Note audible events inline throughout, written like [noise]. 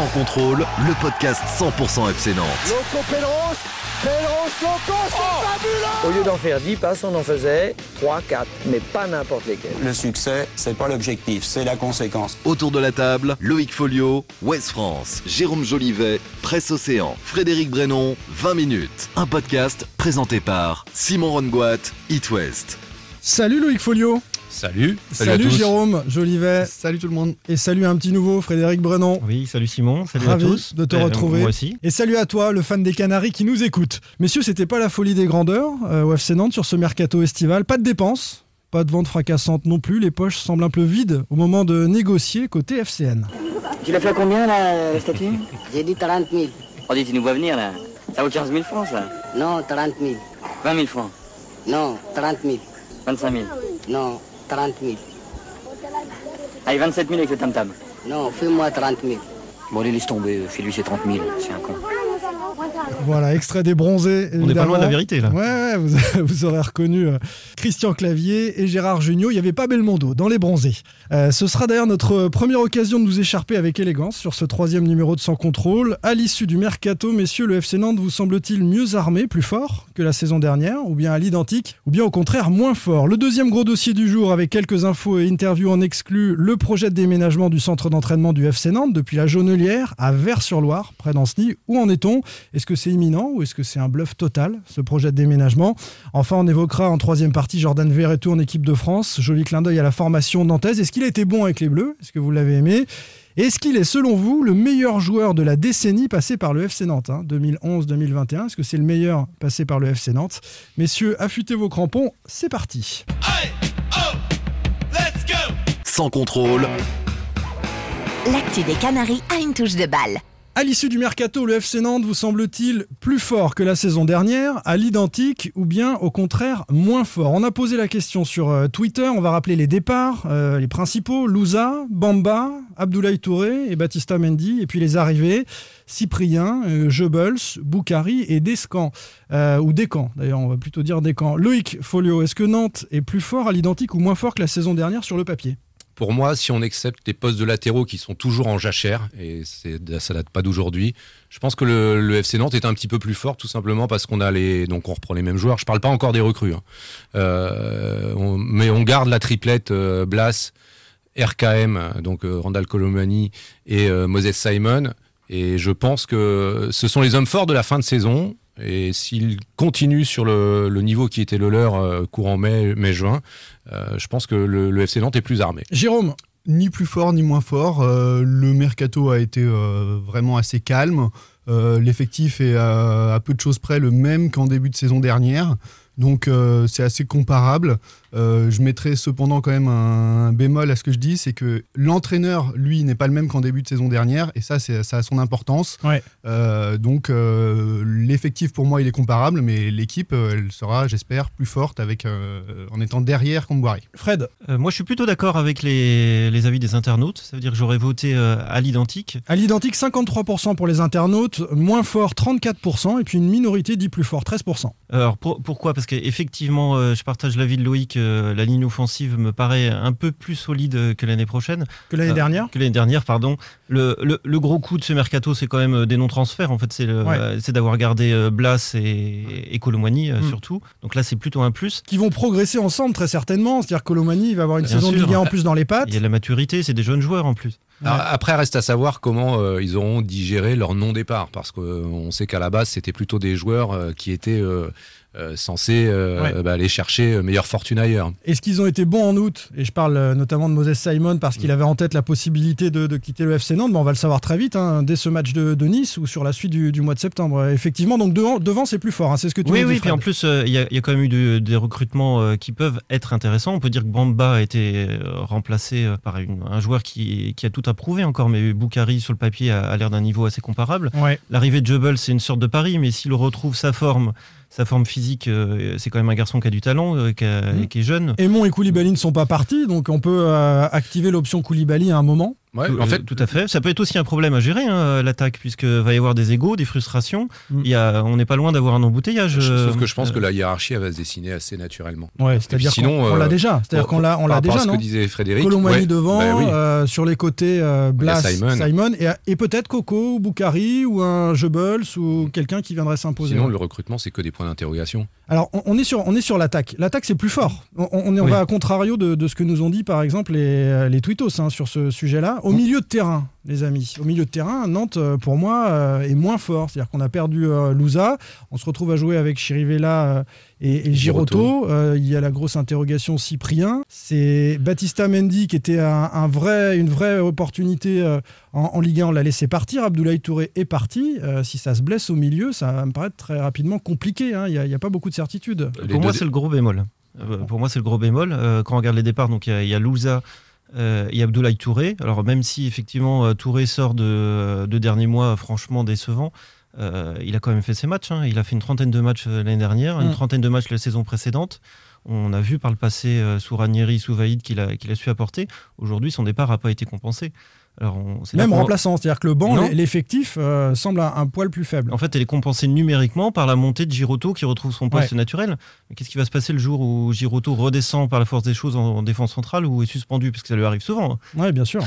Sans contrôle, le podcast 100% FC Nantes. Loco Pélos, Pélos, Loco, c'est fabuleux Au lieu d'en faire 10 passes, on en faisait 3, 4, mais pas n'importe lesquels. Le succès, c'est pas l'objectif, c'est la conséquence. Autour de la table, Loïc Folio, West France, Jérôme Jolivet, Presse Océan, Frédéric Brenon, 20 minutes. Un podcast présenté par Simon Rongoat, It West. Salut Loïc Folio. Salut. Salut, à tous. Jérôme Jolivet. Salut tout le monde. Et salut un petit nouveau, Frédéric Brenon. Oui, salut Simon, salut Ravi à tous. de te Euh, retrouver. Moi aussi. Et salut à toi, le fan des Canaries qui nous écoute. Messieurs, c'était pas la folie des grandeurs euh, au FC Nantes sur ce mercato estival. Pas de dépenses, pas de vente fracassante non plus. Les poches semblent un peu vides au moment de négocier côté FCN. Tu l'as fait à combien la, la statue J'ai dit 30 000. On dit, tu nous vois venir là. Ça vaut 15 000 francs ça? Non, 30 000. 20 000 francs Non, 30 000. 25 000 Non, 30 000. Allez, 27 000 avec le tam-tam. Non, fais-moi 30 000. Bon, allez, laisse tomber. Fais-lui ses 30 000. C'est un con. Voilà, extrait des bronzés. On n'est pas loin de la vérité là. Ouais, ouais, vous, [laughs] vous aurez reconnu euh, Christian Clavier et Gérard Jugnot. Il n'y avait pas Belmondo dans Les Bronzés. Euh, ce sera d'ailleurs notre première occasion de nous écharper avec élégance sur ce troisième numéro de Sans Contrôle. À l'issue du mercato, messieurs, le FC Nantes vous semble-t-il mieux armé, plus fort que la saison dernière, ou bien à l'identique, ou bien au contraire moins fort? Le deuxième gros dossier du jour, avec quelques infos et interviews en exclu, le projet de déménagement du centre d'entraînement du FC Nantes depuis la Jaunelière à Vers-sur-Loire, près d'Ancenis. Où en est-on? Est-ce que c'est imminent ou est-ce que c'est un bluff total, ce projet de déménagement? Enfin, on évoquera en troisième partie Jordan Verretou en équipe de France. Joli clin d'œil à la formation nantaise. Est-ce qu'il a été bon avec les Bleus? Est-ce que vous l'avez aimé? Est-ce qu'il est, selon vous, le meilleur joueur de la décennie passée par le FC Nantes hein, 2011-2021 Est-ce que c'est le meilleur passé par le FC Nantes? Messieurs, affûtez vos crampons, c'est parti. Sans contrôle, L'actu des Canaries a une touche de balle. À l'issue du mercato, le FC Nantes vous semble-t-il plus fort que la saison dernière, à l'identique ou bien au contraire moins fort? On a posé la question sur euh, Twitter, on va rappeler les départs, euh, les principaux, Louza, Bamba, Abdoulaye Touré et Batista Mendy, et puis les arrivées, Cyprien, euh, Goebbels, Boukari et Descamps, euh, ou Descamps d'ailleurs, on va plutôt dire Descamps. Loïc Folio, est-ce que Nantes est plus fort à l'identique ou moins fort que la saison dernière sur le papier? Pour moi, si on accepte les postes de latéraux qui sont toujours en jachère, et ça date pas d'aujourd'hui, je pense que le, FC Nantes est un petit peu plus fort, tout simplement parce qu'on a les, donc on reprend les mêmes joueurs. Je parle pas encore des recrues, hein. Euh, mais on garde la triplette euh, Blas, RKM, donc euh, Randall Colomani et Moses Simon. Et je pense que ce sont les hommes forts de la fin de saison. Et s'ils continuent sur le, niveau qui était le leur euh, courant mai- mai-juin, euh, je pense que le, FC Nantes est plus armé. Jérôme, Ni plus fort ni moins fort. Euh, le mercato a été vraiment assez calme. L'effectif est à peu de choses près le même qu'en début de saison dernière. Donc c'est assez comparable. Euh, je mettrai cependant quand même un, un bémol à ce que je dis, c'est que l'entraîneur, lui, n'est pas le même qu'en début de saison dernière, et ça, c'est- ça a son importance. Ouais. Euh, donc euh, l'effectif pour moi, il est comparable, mais l'équipe, elle sera, j'espère, plus forte avec euh, en étant derrière Comboiré. Fred, Euh, moi, je suis plutôt d'accord avec les, les avis des internautes. Ça veut dire que j'aurais voté euh, à l'identique. À l'identique, 53% pour les internautes, moins fort 34%, et puis une minorité dit plus fort 13%. Alors pour- pourquoi? Parce qu'effectivement, euh, je partage l'avis de Loïc. La ligne offensive me paraît un peu plus solide que l'année prochaine. Que l'année Euh, dernière Que l'année dernière, pardon. Le, le- le gros coup de ce mercato, c'est quand même euh, des non-transferts. En fait, c'est Ouais. euh, d'avoir gardé euh, Blas et, et Colomani, euh, Mm. surtout. Donc là, c'est plutôt un plus. Qui vont progresser ensemble très certainement. C'est-à-dire que Colomani il va avoir une Bien saison de sûr. Ligue 1 en plus dans les pattes. Il y a de la maturité, c'est des jeunes joueurs en plus. Alors, après, reste à savoir comment euh, ils auront digéré leur non-départ, parce qu'on sait qu'à la base, c'était plutôt des joueurs euh, qui étaient euh, censés euh, Ouais. bah, aller chercher euh, meilleure fortune ailleurs. Est-ce qu'ils ont été bons en août? Et je parle notamment de Moses Simon parce Mm. qu'il avait en tête la possibilité de, de quitter le FC Nantes. Mais on va le savoir très vite, hein, dès ce match de, de Nice ou sur la suite du, du mois de septembre. Effectivement, donc devant, devant c'est plus fort. hein, c'est ce que tu Oui, oui, puis Fred. en plus, euh, il y, a- il y a quand même eu de- des recrutements euh, qui peuvent être intéressants. On peut dire que Bamba a été remplacé euh, par une- un joueur qui, qui a tout approuvé encore, mais Boukari, sur le papier, a, a l'air d'un niveau assez comparable. Ouais. L'arrivée de Jebel, c'est une sorte de pari, mais s'il retrouve sa forme, sa forme physique, euh, c'est quand même un garçon qui a du talent, euh, qui, a- Mm. qui est jeune. Aimon et Koulibaly ne sont pas partis, donc on peut euh, activer l'option Koulibaly à un moment. Ouais, tout, en fait, euh, tout à fait. Ça peut être aussi un problème à gérer, hein, l'attaque, puisque va y avoir des égaux, des frustrations. Mm. Il y a, on n'est pas loin d'avoir un embouteillage. sauf que je euh, pense que la hiérarchie elle va se dessiner assez naturellement. Ouais, c'est-à-dire sinon, qu'on on l'a euh, déjà. C'est-à-dire qu'on l'a, on l'a déjà, ce non que disait Frédéric. Colomani ouais, devant, bah oui. euh, sur les côtés euh, Blas, Simon. et, et peut-être Coco ou Boukari ou un Jebels ou quelqu'un qui viendrait s'imposer. Sinon, le recrutement, c'est que des points d'interrogation. Alors, on, on est sur, on est sur l'attaque. L'attaque, c'est plus fort. On, on Oui. va à contrario de, de ce que nous ont dit, par exemple, les, les tweetos hein, sur ce sujet-là. Au milieu de terrain, les amis. Au milieu de terrain, Nantes, euh, pour moi, euh, est moins fort. C'est-à-dire qu'on a perdu euh, Louza. On se retrouve à jouer avec Chirivella et, et Giroto. Euh, il y a la grosse interrogation Cyprien. C'est Baptista Mendy qui était un, un vrai, une vraie opportunité euh, en, en Ligue 1. On l'a laissé partir. Abdoulaye Touré est parti. Euh, si ça se blesse au milieu, ça va me paraître très rapidement compliqué. hein. Il n'y a, il y a pas beaucoup de certitude. Les Pour moi, c'est le gros bémol. Euh, pour moi, c'est le gros bémol. Euh, quand on regarde les départs, donc il y a- y, a Louza euh, et Abdoulaye Touré. Alors, même si effectivement euh, Touré sort de, de derniers mois franchement décevant, euh, il a quand même fait ses matchs. hein. Il a fait une trentaine de matchs euh, l'année dernière, Mm. une trentaine de matchs la saison précédente. On a vu par le passé euh, sous Ranieri, sous Vaïd qu'il a, qu'il a su apporter. Aujourd'hui, son départ n'a pas été compensé. Alors, on- c'est là Même remplaçant, c'est-à-dire que le banc, Non. l'effectif euh, semble un, un poil plus faible. En fait, elle est compensée numériquement par la montée de Giroto qui retrouve son poste Ouais. naturel. Mais qu'est-ce qui va se passer le jour où Giroto redescend par la force des choses en, en défense centrale ou est suspendu? Parce que ça lui arrive souvent. hein. Oui, bien sûr.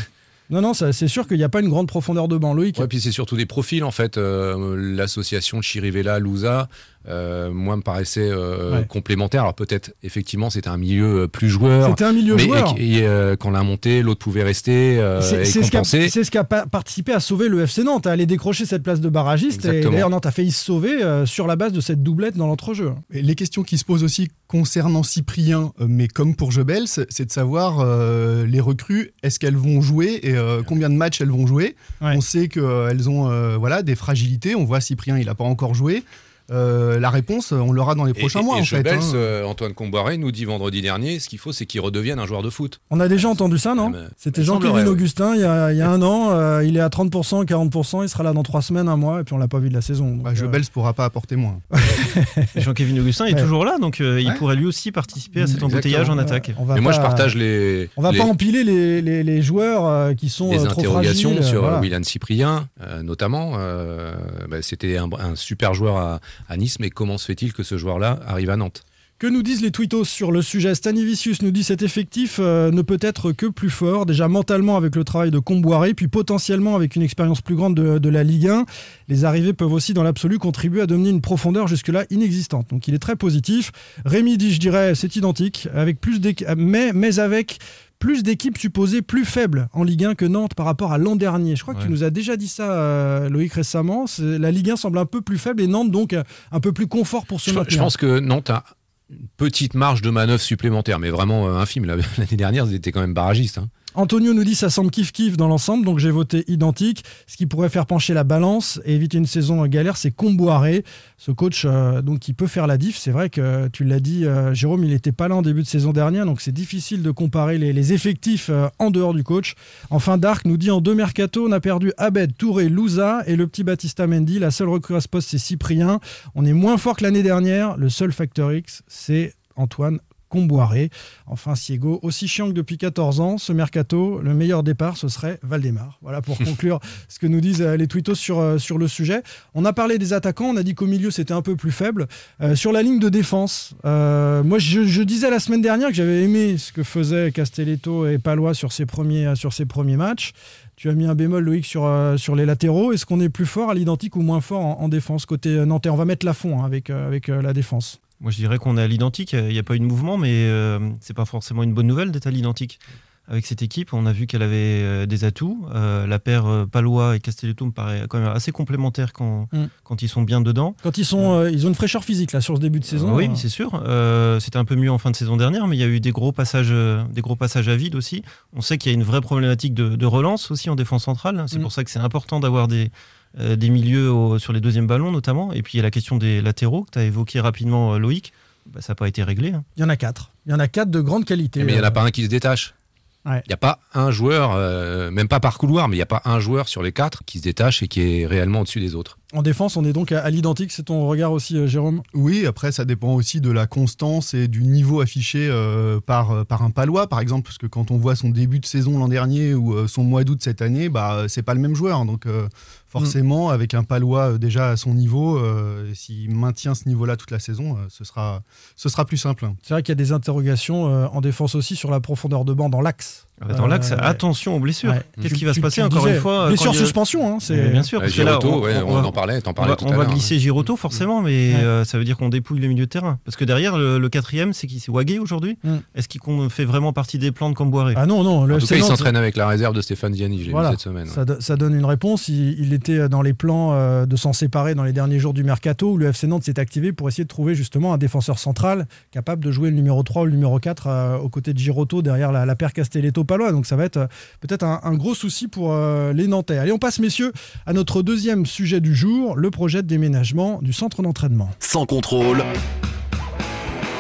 Non, non, ça- c'est sûr qu'il n'y a pas une grande profondeur de banc. Loïc, Ouais, puis c'est surtout des profils en fait. Euh, L'association Chirivella, Louza, euh, moi me paraissait euh, Ouais. complémentaire. Alors peut-être effectivement c'était un milieu euh, plus joueur. c'était un milieu Mais joueur. et- et, euh, quand l'a monté, l'autre pouvait rester euh, C'est et ce, qui a, ce pa- participé à sauver le FC Nantes, à aller décrocher cette place de barragiste. Et Exactement. d'ailleurs, Nantes a failli se sauver euh, sur la base de cette doublette dans l'entrejeu. Et les questions qui se posent aussi concernant Cyprien, mais comme pour Jebels, c'est de savoir euh, les recrues, est-ce qu'elles vont jouer et euh, combien de matchs elles vont jouer? Ouais. On sait qu'elles ont euh, voilà, des fragilités. On voit Cyprien, il n'a pas encore joué. Euh, la réponse, on l'aura dans les prochains et, mois et en fait. Hein. euh, Antoine Comboiré nous dit vendredi dernier, ce qu'il faut, c'est qu'il redevienne un joueur de foot. On a déjà entendu ça, non Ah, mais- C'était ouais. Augustin il y, a, il y a un [laughs] an. euh, il est à 30%, 40%. Il sera là dans trois semaines, un mois. Et puis on l'a pas vu de la saison. Donc, Bah, euh, Jebels pourra pas apporter moins. [laughs] Jean-Kévin Augustin est Ouais. toujours là, donc euh, il Ouais. pourrait lui aussi participer à cet Exactement. embouteillage en euh, attaque. on va Mais moi, je partage les, On va les, pas empiler les, les- les joueurs euh, qui sont les euh, trop interrogations fragiles. sur voilà. euh, William Cyprien, euh, notamment. Euh, bah, C'était un, un super joueur à, à Nice, mais comment se fait-il que ce joueur-là arrive à Nantes? Que nous disent les tweetos sur le sujet? Stanivicius nous dit cet effectif euh, ne peut être que plus fort, déjà mentalement avec le travail de Comboiré, puis potentiellement avec une expérience plus grande de, la Ligue 1. Les arrivées peuvent aussi, dans l'absolu, contribuer à donner une profondeur jusque-là inexistante. Donc il est très positif. Rémi dit, je dirais, c'est identique, avec plus mais, mais avec plus d'équipes supposées plus faibles en Ligue 1 que Nantes par rapport à l'an dernier. Je crois que tu nous as déjà dit ça, euh, Loïc, récemment. La Ligue 1 semble un peu plus faible et Nantes, donc, euh, un peu plus confort pour je, maintenir. je pense que Nantes a une petite marge de manœuvre supplémentaire, mais vraiment euh, infime. La- [laughs] L'année dernière, ils étaient quand même barragistes. hein. Antonio nous dit ça semble kiff-kiff dans l'ensemble, donc j'ai voté identique. Ce qui pourrait faire pencher la balance et éviter une saison galère, c'est Comboiré, ce coach euh, donc qui peut faire la diff. C'est vrai que tu l'as dit, euh, Jérôme, il n'était pas là en début de saison dernière, donc c'est difficile de comparer les, effectifs euh, en dehors du coach. Enfin, Dark nous dit en deux mercato, on a perdu Abed, Touré, Louza et le petit Batista Mendy. La seule recrue à ce poste, c'est Cyprien. On est moins fort que l'année dernière. Le seul facteur X, c'est Antoine Comboiré. Enfin, Siego, aussi chiant que depuis 14 ans, ce mercato, le meilleur départ, ce serait Valdemar. Voilà pour [laughs] conclure ce que nous disent euh, les tweetos sur, euh, sur le sujet. On a parlé des attaquants, on a dit qu'au milieu c'était un peu plus faible. Euh, sur la ligne de défense, euh, moi je, je disais la semaine dernière que j'avais aimé ce que faisaient Castelletto et Palois sur ses premiers, sur ses premiers matchs. Tu as mis un bémol, Loïc, sur, euh, sur les latéraux. Est-ce qu'on est plus fort à l'identique ou moins fort en, en défense côté nantais? On va mettre la fond avec, euh, avec euh, la défense. Moi, je dirais qu'on est à l'identique. Il n'y a pas eu de mouvement, mais euh, c'est pas forcément une bonne nouvelle d'être à l'identique. Avec cette équipe, on a vu qu'elle avait euh, des atouts. Euh, la paire euh, Palois et Castelletto me paraît quand même assez complémentaire quand, Mm. quand ils sont bien dedans. Quand ils, sont, euh, ils ont une fraîcheur physique là sur ce début de saison. Oui, euh, c'est sûr. C'était un peu mieux en fin de saison dernière, mais il y a eu des gros passages, des gros passages à vide aussi. On sait qu'il y a une vraie problématique de, de relance aussi en défense centrale. C'est Mm. pour ça que c'est important d'avoir des, euh, des milieux au- sur les deuxièmes ballons notamment. Et puis il y a la question des latéraux que tu as évoqué rapidement, euh, Loïc. Bah, ça n'a pas été réglé. hein. Il y en a quatre. Il y en a quatre de grande qualité. Mais il n'y en Euh, a pas un qui se détache. Ouais. Il n'y a pas un joueur, euh, même pas par couloir, mais il n'y a pas un joueur sur les quatre qui se détache et qui est réellement au-dessus des autres. En défense, on est donc à, l'identique, c'est ton regard aussi, euh, Jérôme Oui, après, ça dépend aussi de la constance et du niveau affiché euh, par, euh, par un Palois, par exemple, parce que quand on voit son début de saison l'an dernier ou son mois d'août cette année, bah, c'est pas le même joueur. Donc, forcément, mm. avec un Palois déjà à son niveau, s'il maintient ce niveau-là toute la saison, ce, sera, ce sera plus simple. C'est vrai qu'il y a des interrogations en défense aussi sur la profondeur de banc dans l'axe. Ah bah, dans l'axe, attention aux blessures. Qu'est-ce qui va se passer encore une fois Blessure suspension, hein, c'est bien sûr. Parce là, on, on, en parlait, on va, on va glisser Giroto forcément, mais euh, ça veut dire qu'on dépouille le milieu de terrain. Parce que derrière, le, quatrième, c'est qui C'est Wagé aujourd'hui mm. Est-ce qu'il fait vraiment partie des plans de Camboiré Ah non, non. Le en tout cas, il s'entraîne avec la réserve de Stéphane Ziani, je l'ai vu cette semaine. Ça, donne une réponse. Il, était dans les plans euh, de s'en séparer dans les derniers jours du mercato, où le FC Nantes s'est activé pour essayer de trouver justement un défenseur central capable de jouer le numéro 3 ou le numéro 4 euh, aux côtés de Giroto derrière la, paire Castelletto-Palois. Donc ça va être peut-être un, gros souci pour euh, les Nantais. Allez, on passe, messieurs, à notre deuxième sujet du jour, le projet de déménagement du centre d'entraînement. Sans contrôle.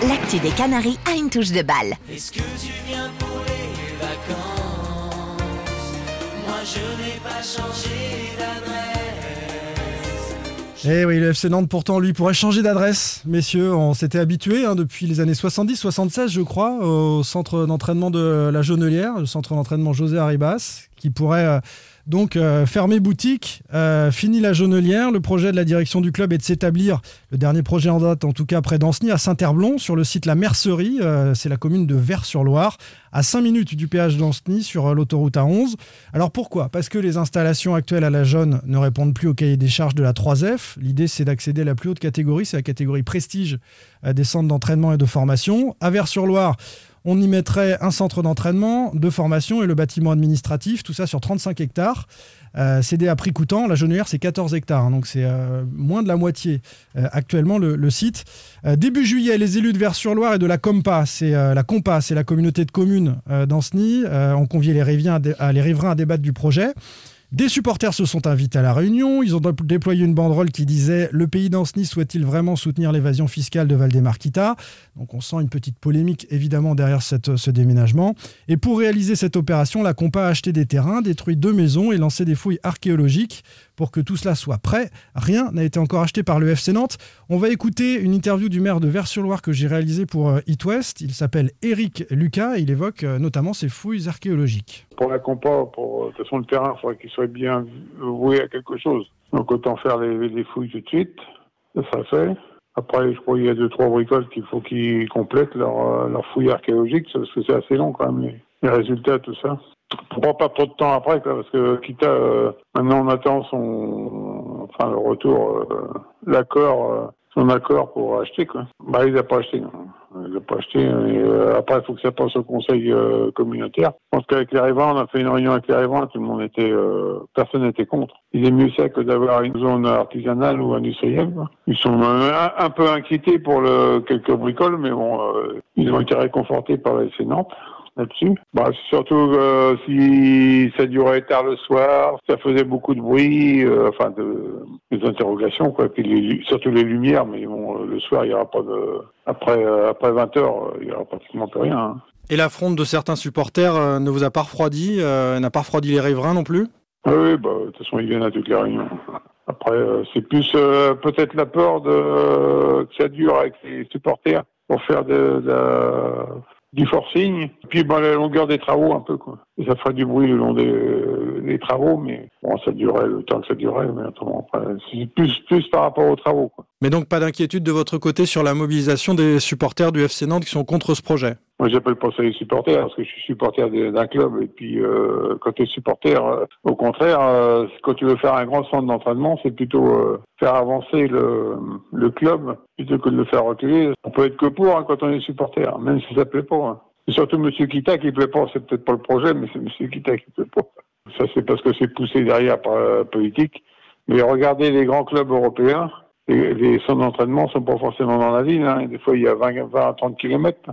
L'actu des Canaries a une touche de balle. Est-ce que tu viens pour les vacances? Moi, je n'ai pas changé eh oui, le FC Nantes, pourtant, lui, pourrait changer d'adresse. Messieurs, on s'était habitué hein, depuis les années 70-76, je crois, au centre d'entraînement de la Jaunelière, le centre d'entraînement José Arribas, qui pourrait euh, donc euh, fermer boutique, euh, fini la jaunelière. Le projet de la direction du club est de s'établir, le dernier projet en date en tout cas près d'Anceny, à Saint-Herblon, sur le site La Mercerie, euh, c'est la commune de Vers-sur-Loire, à 5 minutes du péage d'Anceny sur l'autoroute A11. Alors pourquoi? Parce que les installations actuelles à la Jaune ne répondent plus au cahier des charges de la 3F. L'idée c'est d'accéder à la plus haute catégorie, c'est la catégorie prestige des centres d'entraînement et de formation. À Vers-sur-Loire, on y mettrait un centre d'entraînement, de formation et le bâtiment administratif, tout ça sur 35 hectares. Euh, cédé à prix coûtant, la Jaunelière, c'est 14 hectares, hein, donc c'est euh, moins de la moitié euh, actuellement le, site. début juillet, les élus de Vers-sur-Loire et de la Compa, c'est la Compa, c'est la communauté de communes d'Anceny, ont convié les, les riverains à débattre du projet. Des supporters se sont invités à la réunion. Ils ont déployé une banderole qui disait Le pays d'Anceny souhaite-t-il vraiment soutenir l'évasion fiscale de Valdemarquita? Donc on sent une petite polémique évidemment derrière ce déménagement. Et pour réaliser cette opération, la Compa a acheté des terrains, détruit deux maisons et lancé des fouilles archéologiques pour que tout cela soit prêt. Rien n'a été encore acheté par le FC Nantes. On va écouter une interview du maire de Vers-sur-Loire que j'ai réalisée pour euh, It West. Il s'appelle Eric Lucas il évoque euh, notamment ces fouilles archéologiques. Pour la compa, pour euh, de façon le terrain, il faudrait qu'il soit bien voué à quelque chose. Donc autant faire les, fouilles tout de suite. Ça fait. Après, je crois qu'il y a deux, trois bricoles qu'il faut qu'ils complètent leur, leur fouille archéologique, parce que c'est assez long quand même, les, les résultats, tout ça prend pas trop de temps après, parce que Kita, euh, maintenant on attend son, enfin le retour, euh, l'accord, euh, son accord pour acheter quoi. Bah il n'a pas acheté, il n'a pas acheté. Et, après il faut que ça passe au conseil communautaire. Je pense qu'avec les riverains, on a fait une réunion avec les riverains, tout le monde était, personne n'était contre. Il est mieux ça que d'avoir une zone artisanale ou industrielle. Ils sont un, peu inquiétés pour le quelques bricoles, mais bon, ils ont été réconfortés par la Nantes là-dessus. Bah, surtout euh, si ça durait tard le soir, ça faisait beaucoup de bruit, euh, enfin de, des interrogations, quoi. Puis surtout les lumières, mais bon, euh, le soir, il n'y aura pas de. Après, après 20 heures, il n'y aura pratiquement plus rien. Hein. Et la fronde de certains supporters ne vous a pas refroidi, n'a pas refroidi les riverains non plus? Oui, bah, de toute façon, ils viennent à toutes les réunions. Après, c'est plus peut-être la peur de que ça dure avec les supporters pour faire de, de, du forcing, puis bah, la longueur des travaux un peu quoi. Ça ferait du bruit le long des, travaux, mais bon, ça durerait le temps que ça durerait, mais attends, c'est plus, plus par rapport aux travaux. Quoi. Mais donc pas d'inquiétude de votre côté sur la mobilisation des supporters du FC Nantes qui sont contre ce projet? Moi, j'appelle pas ça les supporters parce que je suis supporter d'un club. Et puis, euh, quand tu es supporter, euh, au contraire, euh, quand tu veux faire un grand centre d'entraînement, c'est plutôt faire avancer le, club plutôt que de le faire reculer. On peut être que pour hein, quand on est supporter, même si ça plaît pas. Hein. C'est surtout M. Kita qui plaît pas. C'est peut-être pas le projet, mais c'est M. Kita qui plaît pas. Ça, c'est parce que c'est poussé derrière par la politique. Mais regardez les grands clubs européens. Les, centres d'entraînement sont pas forcément dans la ville. Hein. Des fois, il y a 20, 20 à 30 kilomètres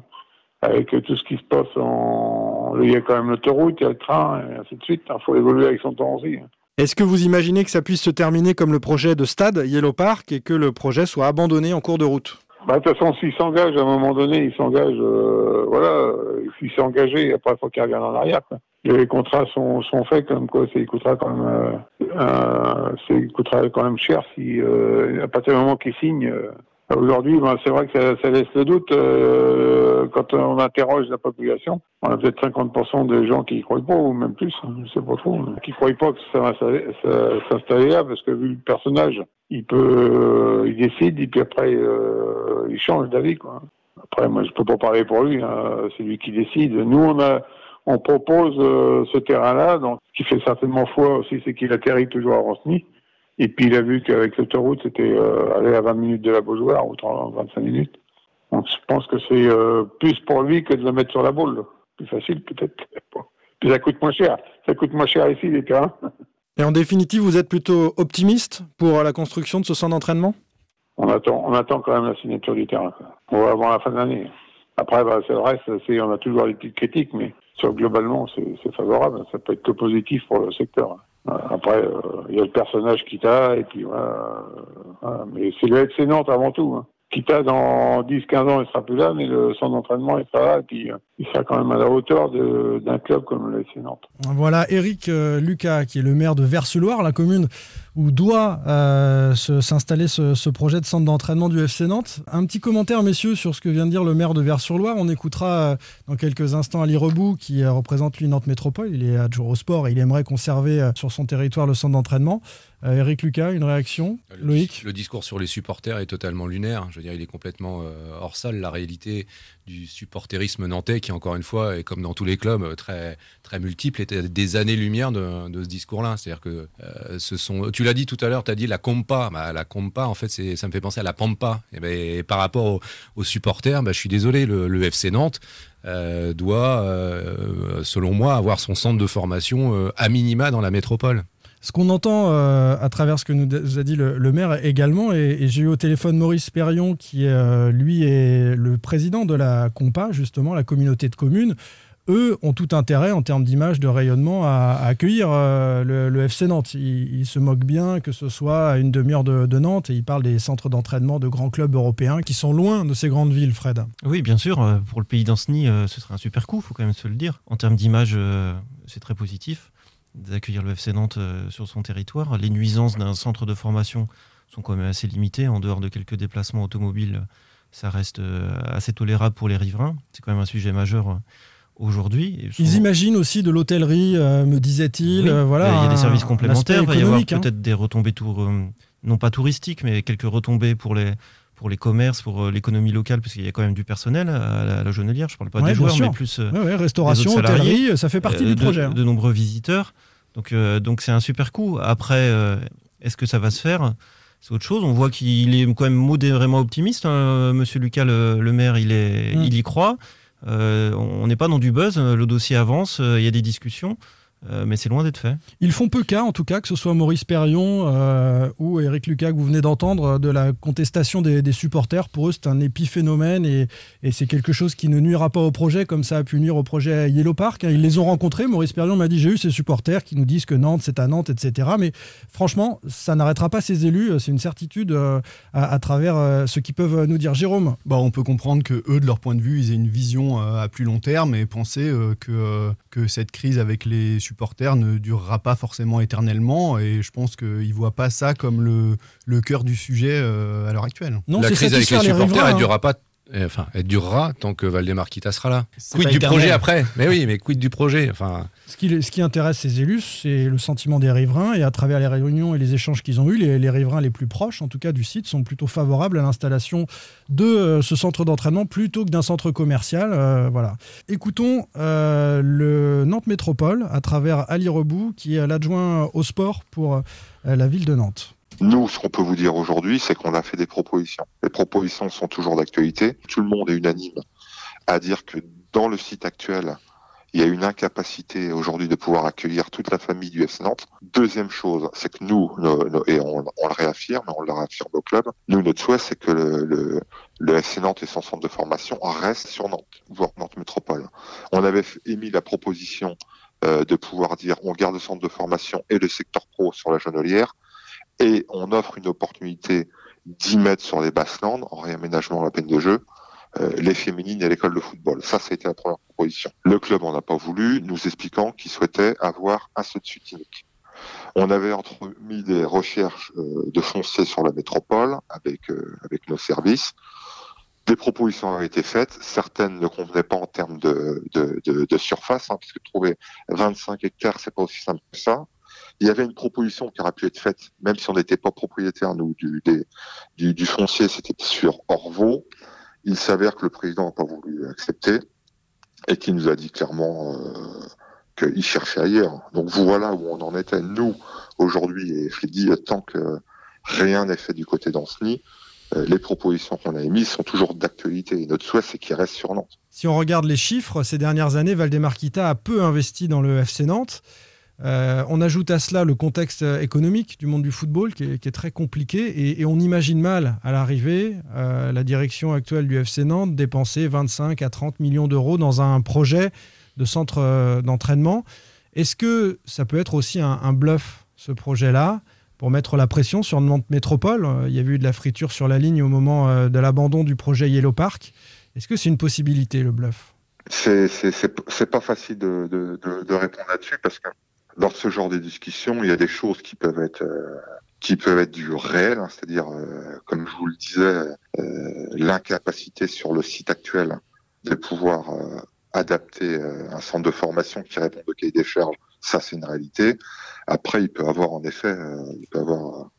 avec tout ce qui se passe en... Il y a quand même l'autoroute, il y a le train, et ainsi de suite. Il faut évoluer avec son temps aussi. Est-ce que vous imaginez que ça puisse se terminer comme le projet de stade Yellow Park et que le projet soit abandonné en cours de route? Bah, de toute façon, s'il s'engage à un moment donné, il s'engage, euh, voilà, s'il s'est engagé, après, il faut qu'il regarde en arrière. Quoi. Les contrats sont, sont faits comme quoi, ça coûtera quand même, euh, euh, ça coûtera quand même cher si, euh, à partir du moment qu'il signe. Aujourd'hui, ben, c'est vrai que ça, ça, laisse le doute euh, quand on interroge la population. On a peut-être 50% de gens qui y croient pas, ou même plus, hein, je sais pas trop, qui croient pas que ça va s'installer là, parce que vu le personnage, il peut, euh, il décide, et puis après, euh, il change d'avis, quoi. Après, moi, je peux pas parler pour lui, hein, c'est lui qui décide. Nous, on a, on propose euh, ce terrain-là, donc, ce qui fait certainement foi aussi, c'est qu'il atterrit toujours à Rosny. Et puis il a vu qu'avec l'autoroute, c'était euh, aller à 20 minutes de la Beaujoire ou 30, 25 minutes. Donc je pense que c'est euh, plus pour lui que de le mettre sur la boule. Plus facile peut-être. [laughs] Puis ça coûte moins cher. Ça coûte moins cher ici les terrains. [laughs] Et en définitive, vous êtes plutôt optimiste pour la construction de ce centre d'entraînement? On attend, on attend quand même la signature du terrain. Quoi. Avant la fin de l'année. Après, bah, c'est vrai, c'est, on a toujours des petites critiques, mais sur, globalement, c'est, c'est favorable. Ça peut être que positif pour le secteur. Après, euh, il y a le personnage Kita, et puis voilà. Euh. Mais c'est le FC Nantes avant tout. Hein. Kita, dans 10-15 ans, il sera plus là, mais le centre d'entraînement, il sera là, et puis euh, il sera quand même à la hauteur d'un club comme le FC Nantes. Voilà, Eric euh, Lucas, qui est le maire de Verseloir, la commune où doit euh, s'installer ce, projet de centre d'entraînement du FC Nantes. Un petit commentaire, messieurs, sur ce que vient de dire le maire de Vers-sur-Loire. On écoutera dans quelques instants Ali Rebout, qui représente lui Nantes Métropole. Il est adjoint au sport et il aimerait conserver sur son territoire le centre d'entraînement. Euh, Eric Lucas, une réaction le, Loïc? Le discours sur les supporters est totalement lunaire. Je veux dire, il est complètement euh, hors salle. La réalité du supporterisme nantais, qui encore une fois est comme dans tous les clubs très très multiple, était des années-lumière de, de, ce discours-là. C'est-à-dire que euh, ce sont. Tu l'as dit tout à l'heure, tu as dit la compa. Bah, la compa, en fait, ça me fait penser à la pampa. Et, ben, et par rapport aux, aux supporters, bah, je suis désolé, le, le FC Nantes. Euh, doit, euh, selon moi, avoir son centre de formation à minima dans la métropole. Ce qu'on entend euh, à travers ce que nous a dit le, maire également, et, j'ai eu au téléphone Maurice Perrion, qui euh, lui est le président de la Compa, justement, la communauté de communes. Eux ont tout intérêt en termes d'image, de rayonnement à, accueillir euh, le, FC Nantes. Ils, se moquent bien que ce soit à une demi-heure de, de, Nantes et ils parlent des centres d'entraînement de grands clubs européens qui sont loin de ces grandes villes, Fred. Oui, bien sûr. Pour le pays d'Anceny, ce serait un super coup, il faut quand même se le dire. En termes d'image, c'est très positif d'accueillir le FC Nantes euh, sur son territoire. Les nuisances d'un centre de formation sont quand même assez limitées. En dehors de quelques déplacements automobiles, ça reste euh, assez tolérable pour les riverains. C'est quand même un sujet majeur euh, aujourd'hui. Ils imaginent aussi de l'hôtellerie, euh, me disait-il. Oui, euh, voilà, il y a des services complémentaires. Il va y avoir peut-être hein. des retombées, tour, euh, non pas touristiques, mais quelques retombées pour les, pour les commerces, pour l'économie locale, parce qu'il y a quand même du personnel à la, à la Jonelière. Je ne parle pas ouais, des joueurs, sûr. mais plus ouais, ouais, restauration, hôtellerie, ça fait partie du de, projet. Hein. De nombreux visiteurs. Donc, euh, donc c'est un super coup. Après, euh, est-ce que ça va se faire? C'est autre chose. On voit qu'il est quand même modérément optimiste. Hein. Monsieur Lucas, le, le, maire, il, est, mmh. il y croit. Euh, on n'est pas dans du buzz. Le dossier avance. Il y a des discussions. Euh, mais c'est loin d'être fait. Ils font peu cas, en tout cas, que ce soit Maurice Perrion euh, ou Eric Lucas que vous venez d'entendre, de la contestation des, des, supporters. Pour eux, c'est un épiphénomène et, et c'est quelque chose qui ne nuira pas au projet comme ça a pu nuire au projet Yellow Park. Ils les ont rencontrés. Maurice Perrion m'a dit j'ai eu ces supporters qui nous disent que Nantes, c'est à Nantes, etc. Mais franchement, ça n'arrêtera pas ces élus. C'est une certitude euh, à, à, travers euh, ce qu'ils peuvent nous dire. Jérôme? Bah, On peut comprendre que eux, de leur point de vue, ils aient une vision euh, à plus long terme et penser que, que cette crise avec les supporters ne durera pas forcément éternellement et je pense qu'ils ne voient pas ça comme le, le cœur du sujet euh, à l'heure actuelle. Non, la crise avec les supporters, elle ne durera pas enfin, elle durera tant que Valdemar Kita sera là. Quid du éternel. projet après? Mais oui, mais quid du projet? Enfin... ce, qui, ce qui intéresse ces élus, c'est le sentiment des riverains. Et à travers les réunions et les échanges qu'ils ont eus, les, les, riverains les plus proches, en tout cas du site, sont plutôt favorables à l'installation de euh, ce centre d'entraînement plutôt que d'un centre commercial. Euh, voilà. Écoutons euh, le Nantes Métropole à travers Ali Rebout, qui est l'adjoint au sport pour euh, la ville de Nantes. Nous, ce qu'on peut vous dire aujourd'hui, c'est qu'on a fait des propositions. Les propositions sont toujours d'actualité. Tout le monde est unanime à dire que dans le site actuel, il y a une incapacité aujourd'hui de pouvoir accueillir toute la famille du FC Nantes. Deuxième chose, c'est que nous, et on, le réaffirme, on le réaffirme au club, nous, notre souhait, c'est que le, le, le, FC Nantes et son centre de formation restent sur Nantes, voire Nantes Métropole. On avait émis la proposition euh, de pouvoir dire on garde le centre de formation et le secteur pro sur la Genolière et on offre une opportunité 10 mètres sur les Basslandes en réaménagement à la peine de jeu. euh, les féminines et l'école de football. Ça, ça a été la première proposition. Le club en a pas voulu, nous expliquant qu'il souhaitait avoir un seul site unique. On avait entremis des recherches euh, de foncier sur la métropole avec euh, avec nos services. Des propositions ont été faites. Certaines ne convenaient pas en termes de, de, surface, hein, puisque trouver 25 hectares, c'est pas aussi simple que ça. Il y avait une proposition qui aurait pu être faite, même si on n'était pas propriétaire nous du, foncier, c'était sur Orvaux. Il s'avère que le président n'a pas voulu accepter et qui nous a dit clairement euh, qu'il cherchait ailleurs. Donc voilà où on en était nous aujourd'hui. Et je l'ai dit, tant que rien n'est fait du côté d'Anceny, euh, les propositions qu'on a émises sont toujours d'actualité. Et notre souhait, c'est qu'il reste sur Nantes. Si on regarde les chiffres, ces dernières années, Valdemarquita a peu investi dans le FC Nantes. Euh, on ajoute à cela le contexte économique du monde du football qui est, très compliqué et, on imagine mal à l'arrivée euh, la direction actuelle du FC Nantes dépenser 25 à 30 millions d'euros dans un projet de centre euh, d'entraînement. Est-ce que ça peut être aussi un, bluff ce projet-là pour mettre la pression sur Nantes Métropole? Il y a eu de la friture sur la ligne au moment euh, de l'abandon du projet Yellow Park. Est-ce que c'est une possibilité le bluff? C'est pas facile de, de répondre là-dessus parce que dans ce genre de discussion, il y a des choses qui peuvent être euh, qui peuvent être du réel, hein, c'est-à-dire, euh, comme je vous le disais, euh, l'incapacité sur le site actuel de pouvoir adapter un centre de formation qui répond au cahier des charges. Ça, c'est une réalité. Après, il peut avoir en effet, il peut avoir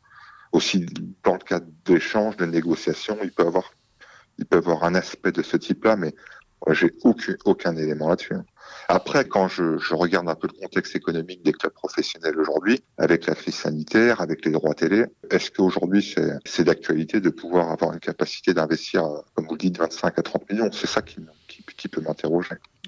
aussi dans le cadre d'échanges, de négociations, il peut avoir, il peut avoir un aspect de ce type-là, mais j'ai aucun, aucun élément là-dessus. Après, quand je, regarde un peu le contexte économique des clubs professionnels aujourd'hui, avec la crise sanitaire, avec les droits télé, est-ce qu'aujourd'hui c'est d'actualité de pouvoir avoir une capacité d'investir, comme vous le dites, 25 à 30 millions? C'est ça qui, qui.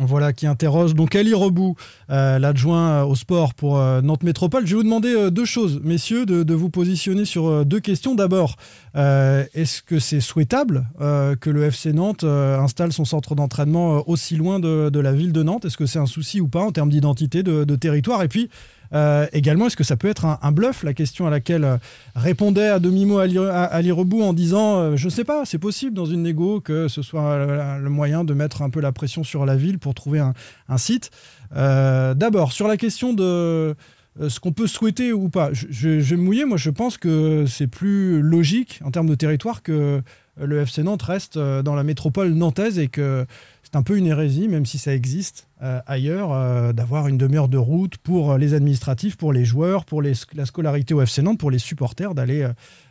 Voilà, qui interroge donc Ali Rebou, euh, l'adjoint au sport pour euh, Nantes Métropole. Je vais vous demander euh, deux choses, messieurs, de, vous positionner sur euh, deux questions. D'abord, euh, est-ce que c'est souhaitable euh, que le FC Nantes installe son centre d'entraînement aussi loin de, la ville de Nantes? Est-ce que c'est un souci ou pas en termes d'identité de, de, territoire? Et puis, euh, également, est-ce que ça peut être un, bluff La question à laquelle euh, répondait à demi-mot Ali, Rebou en disant euh, Je ne sais pas, c'est possible dans une négo que ce soit le, moyen de mettre un peu la pression sur la ville pour trouver un, site. D'abord, sur la question de ce qu'on peut souhaiter ou pas, je, je, vais me mouiller. Moi, je pense que c'est plus logique en termes de territoire que le FC Nantes reste dans la métropole nantaise et que c'est un peu une hérésie, même si ça existe euh, ailleurs, euh, d'avoir une demi-heure de route pour les administratifs, pour les joueurs, pour la scolarité au FC Nantes, pour les supporters d'aller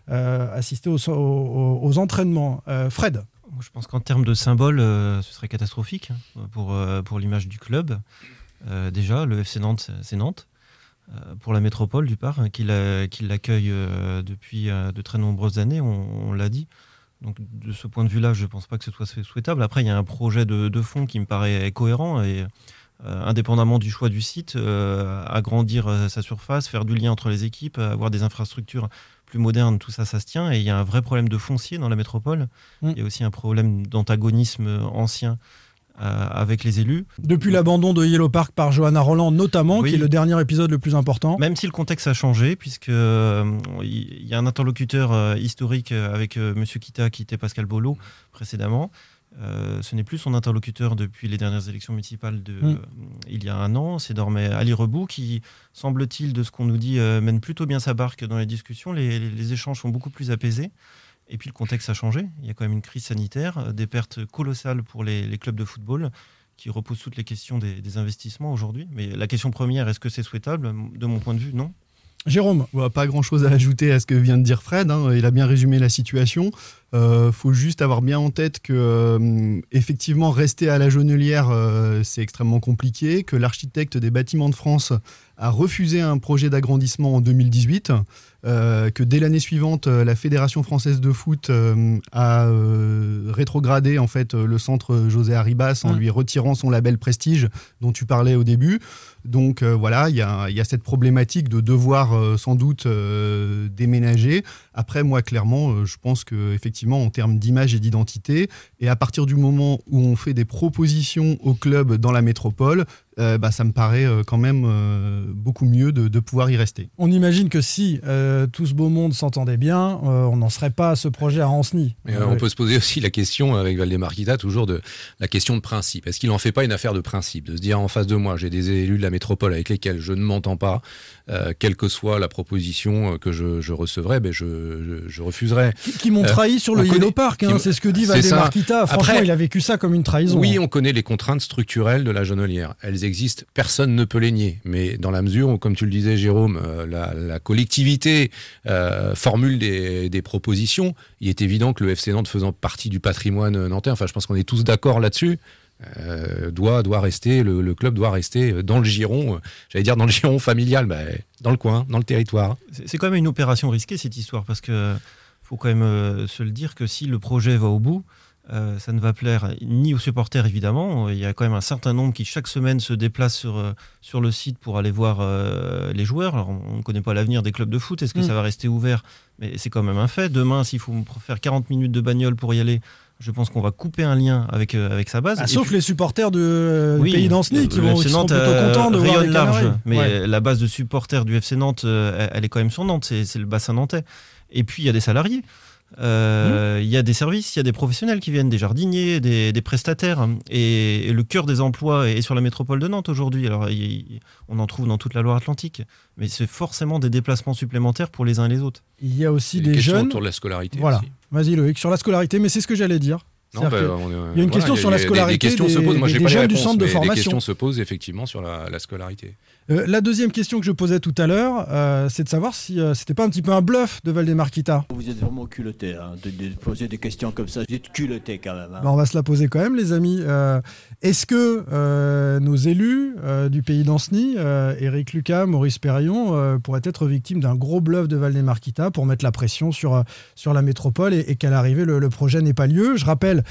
euh, assister aux, entraînements. Fred? Je pense qu'en termes de symbole, ce serait catastrophique hein, pour, pour l'image du club. déjà, le FC Nantes, c'est Nantes. pour la métropole, du part, hein, qui l'accueille depuis de très nombreuses années, on l'a dit. Donc de ce point de vue-là, je ne pense pas que ce soit souhaitable. Après, il y a un projet de, de fond qui me paraît cohérent et euh, indépendamment du choix du site, euh, agrandir euh, sa surface, faire du lien entre les équipes, avoir des infrastructures plus modernes, tout ça, ça se tient. Et il y a un vrai problème de foncier dans la métropole. Mmh. Il y a aussi un problème d'antagonisme ancien euh, avec les élus. Depuis l'abandon de Yellow Park par Johanna Roland, notamment, oui. qui est le dernier épisode le plus important. Même si le contexte a changé, puisque il euh, y a un interlocuteur euh, historique avec Monsieur Kita, qui était Pascal Bolo précédemment. ce n'est plus son interlocuteur depuis les dernières élections municipales de, mm. il y a un an. C'est désormais Ali Rebou qui, semble-t-il, de ce qu'on nous dit, mène plutôt bien sa barque dans les discussions. Les, les échanges sont beaucoup plus apaisés. Et puis le contexte a changé. Il y a quand même une crise sanitaire, des pertes colossales pour les, clubs de football qui reposent toutes les questions des, des investissements aujourd'hui. Mais la question première, est-ce que c'est souhaitable? De mon point de vue, non. Jérôme Pas grand-chose à ajouter à ce que vient de dire Fred. Hein. Il a bien résumé la situation. Il euh, faut juste avoir bien en tête que euh, effectivement rester à la Jonelière, euh, c'est extrêmement compliqué, que l'architecte des bâtiments de France a refusé un projet d'agrandissement en 2018, euh, que dès l'année suivante, la Fédération française de foot a rétrogradé en fait le centre José Arribas en lui retirant son label Prestige dont tu parlais au début. Donc voilà, il y, a cette problématique de devoir sans doute déménager. Après, moi, clairement, je pense que effectivement, en termes d'image et d'identité, et à partir du moment où on fait des propositions au club dans la métropole, euh, bah, ça me paraît euh, quand même euh, beaucoup mieux de, de pouvoir y rester. On imagine que si euh, tout ce beau monde s'entendait bien, euh, on n'en serait pas à ce projet à Ranceny. Mais, euh, on peut se poser aussi la question avec Valdemar Kita, toujours de la question de principe. Est-ce qu'il n'en fait pas une affaire de principe De se dire en face de moi, j'ai des élus de la métropole avec lesquels je ne m'entends pas, euh, quelle que soit la proposition que je, je recevrai, ben je, je, je refuserai. Qui, qui m'ont Euh, trahi sur le Yellow Park, hein, c'est ce que dit C'est Valdemar ça. Kita. Franchement, Après- il a vécu ça comme une trahison. Oui, on connaît les contraintes structurelles de la genolière. Elles existent, personne ne peut les nier. Mais dans la mesure où, comme tu le disais, Jérôme, euh, la, collectivité euh, formule des, propositions, il est évident que le FC Nantes faisant partie du patrimoine nantais, enfin je pense qu'on est tous d'accord là-dessus, euh, doit, doit rester, le, club doit rester dans le giron, j'allais dire dans le giron familial, bah, dans le coin, dans le territoire. C'est quand même une opération risquée cette histoire parce que faut quand même se le dire que si le projet va au bout, euh, ça ne va plaire ni aux supporters évidemment. Il y a quand même un certain nombre qui chaque semaine se déplacent sur, euh, sur le site pour aller voir euh, les joueurs. Alors on ne connaît pas l'avenir des clubs de foot. Est-ce que Mm. ça va rester ouvert? Mais c'est quand même un fait. Demain, s'il faut faire 40 minutes de bagnole pour y aller, je pense qu'on va couper un lien avec, euh, avec sa base. Ah, sauf puis- les supporters de, euh, du oui, pays d'Ancenis qui vont qui Nantes, plutôt contents de voir les large, mais Ouais. la base de supporters du FC Nantes, elle- elle est quand même sur Nantes, c'est le bassin nantais. Et puis il y a des salariés. Euh, Il y a des services, il y a des professionnels qui viennent, des jardiniers, des, des prestataires. Et, et le cœur des emplois est sur la métropole de Nantes aujourd'hui. Alors, on en trouve dans toute la Loire-Atlantique. Mais c'est forcément des déplacements supplémentaires pour les uns et les autres. Il y a aussi des jeunes. autour de la scolarité Voilà. Vas-y Loïc, sur la scolarité, mais c'est ce que j'allais dire. Non, bah, on est- il y a une voilà, question sur la il y a des- scolarité Des questions se des- posent. Moi, j'ai pas les jeunes du réponses, centre de mais Des formation. questions se posent effectivement sur la, la scolarité. Euh, la deuxième question que je posais tout à l'heure, euh, c'est de savoir si euh, c'était pas un petit peu un bluff de Valdemar Kita. Vous êtes vraiment culotté hein, de, de poser des questions comme ça. Vous êtes culotté quand même. hein. Bah, on va se la poser quand même, les amis. Euh, Est-ce que nos élus du pays d'Ancenis, euh, Éric Lucas, Maurice Perrion, pourraient être victimes d'un gros bluff de Valdemar Kita pour mettre la pression sur, sur la métropole et, et qu'à l'arrivée, le, le projet n'ait pas lieu? Je rappelle,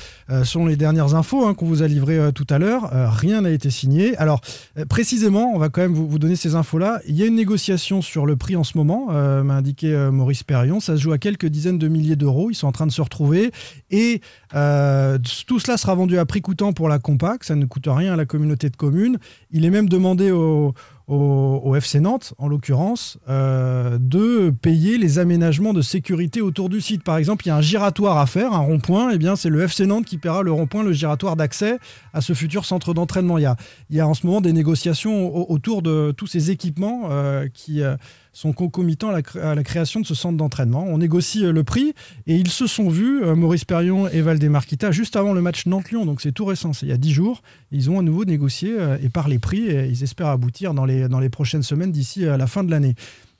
selon les dernières infos hein, qu'on vous a livrées tout à l'heure, rien n'a été signé. Alors, précisément, on va quand même vous, vous donner ces infos-là. Il y a une négociation sur le prix en ce moment, euh, m'a indiqué euh, Maurice Perrion. Ça se joue à quelques dizaines de milliers d'euros. Ils sont en train de se retrouver. Et euh, tout cela sera vendu à prix coûtant pour la Compac. Ça ne coûte rien à la communauté de communes. Il est même demandé au, au- FC Nantes, en l'occurrence, euh, de payer les aménagements de sécurité autour du site. Par exemple, il y a un giratoire à faire, un rond-point. Eh bien, c'est le FC Nantes qui paiera le rond-point, le giratoire d'accès à ce futur centre d'entraînement. Il y a, il y a en ce moment des négociations au- autour de tous ces équipements euh, qui euh, sont concomitants à la, à la création de ce centre d'entraînement. On négocie euh, le prix et ils se sont vus, euh, Maurice Perrion et Valdemar Kita, juste avant le match Nantes-Lyon, donc c'est tout récent, il y a 10 jours. Ils ont à nouveau négocié euh, et parlé prix et ils espèrent aboutir dans les, dans les prochaines semaines d'ici à la fin de l'année.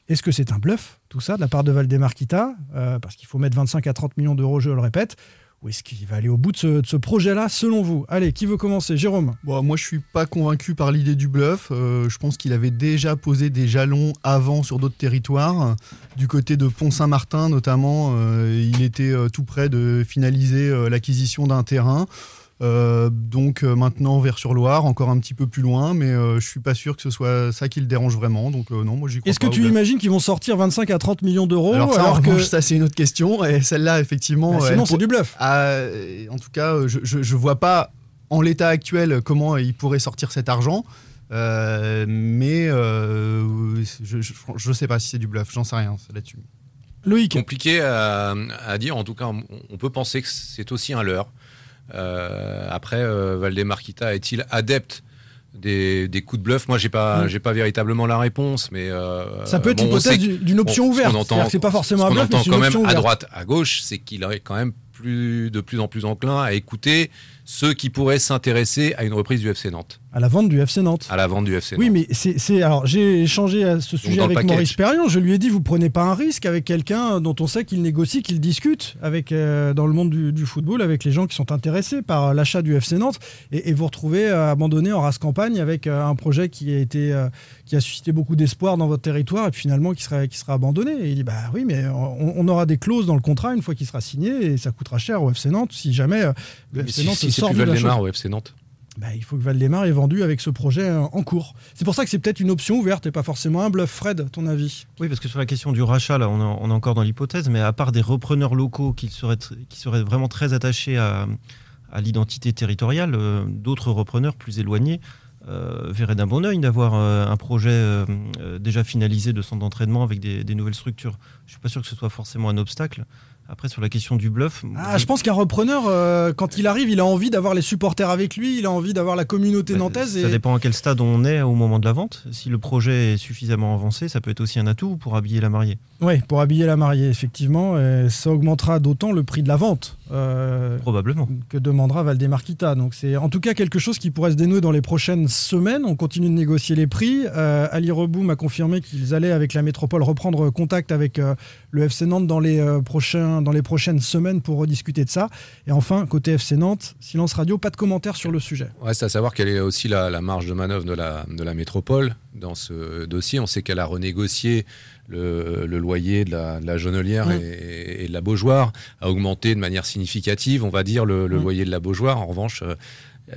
Est-ce que c'est un bluff, tout ça, de la part de Valdemar Kita Euh, Parce qu'il faut mettre 25 à 30 millions d'euros, je le répète. Ou est-ce qu'il va aller au bout de ce, projet-là, selon vous Allez, qui veut commencer Jérôme moi, je suis pas convaincu par l'idée du bluff. Euh, je pense qu'il avait déjà posé des jalons avant sur d'autres territoires. Du côté de Pont-Saint-Martin, notamment, euh, il était euh, tout près de finaliser l'acquisition d'un terrain. Euh, donc euh, maintenant vers sur Loire, encore un petit peu plus loin, mais euh, je suis pas sûr que ce soit ça qui le dérange vraiment. Donc euh, non, moi j'y crois Est-ce que tu bluff. imagines qu'ils vont sortir 25 à 30 millions d'euros alors, ça, en alors que revanche, ça c'est une autre question. Et celle-là, effectivement, Bah, sinon c'est pour- du bluff. ah, en tout cas, je, je, je vois pas en l'état actuel comment il pourrait sortir cet argent. Euh, mais euh, je, je, je sais pas si c'est du bluff, j'en sais rien là-dessus. Loïc. Compliqué à, à dire. En tout cas, on, on peut penser que c'est aussi un leurre. Euh, après, euh, Valdemar Kita est-il adepte des, des coups de bluff? Moi, j'ai pas, Mm. j'ai pas véritablement la réponse, mais euh, Ça peut être bon, on l'hypothèse d'une option bon, ce ouverte. que c'est pas forcément ce un bluff, mais entend c'est quand une même à droite, à gauche, c'est qu'il est quand même plus, de plus en plus enclin à écouter ceux qui pourraient s'intéresser à une reprise du FC Nantes, À la vente du FC Nantes. à la vente du FC Oui, Nantes. mais c'est, alors j'ai échangé à ce sujet avec. Maurice Perrion. Je lui ai dit, vous prenez pas un risque avec quelqu'un dont on sait qu'il négocie, qu'il discute avec euh, dans le monde du, du football avec les gens qui sont intéressés par euh, l'achat du FC Nantes et, et vous retrouvez euh, abandonné en race campagne avec euh, un projet qui a été qui a suscité beaucoup d'espoir dans votre territoire et puis finalement qui sera qui sera abandonné. Et il dit, bah oui, mais on, on aura des clauses dans le contrat une fois qu'il sera signé et ça coûtera cher au FC Nantes si jamais le Mais FC si, Nantes si sort plus de la au FC Nantes. Bah, il faut que Valdemar est vendu avec ce projet euh, en cours. C'est pour ça que c'est peut-être une option ouverte et pas forcément un bluff. Fred, ton avis? Oui, parce que sur la question du rachat, on est, encore dans l'hypothèse, mais à part des repreneurs locaux qui seraient, qui seraient vraiment très attachés à, l'identité territoriale, euh, d'autres repreneurs plus éloignés euh, verrait d'un bon oeil d'avoir un projet déjà finalisé de centre d'entraînement avec des, des nouvelles structures. Je suis pas sûr que ce soit forcément un obstacle. Après, sur la question du bluff, Ah, je pense qu'un repreneur, euh, quand il arrive, il a envie d'avoir les supporters avec lui, il a envie d'avoir la communauté nantaise. ça Et... dépend à quel stade on est au moment de la vente. Si le projet est suffisamment avancé, ça peut être aussi un atout pour habiller la mariée. Oui, pour habiller la mariée, effectivement. et ça augmentera d'autant le prix de la vente. Euh, Probablement. que demandera Valdemarquita. Donc c'est en tout cas quelque chose qui pourrait se dénouer dans les prochaines semaines. On continue de négocier les prix. Euh, Ali Reboum a confirmé qu'ils allaient avec la métropole reprendre contact avec euh, le FC Nantes dans les, euh, prochains, dans les prochaines semaines pour rediscuter de ça. Et enfin, côté FC Nantes, silence radio, pas de commentaires sur le sujet. Ouais, c'est à savoir quelle est aussi la, la marge de manœuvre de la, de la métropole dans ce dossier. On sait qu'elle a renégocié le, le loyer de la, de la Mm. et, et de la Beaujoire, a augmenté de manière significative, on va dire, le, le Mm. loyer de la Beaujoire. En revanche, euh,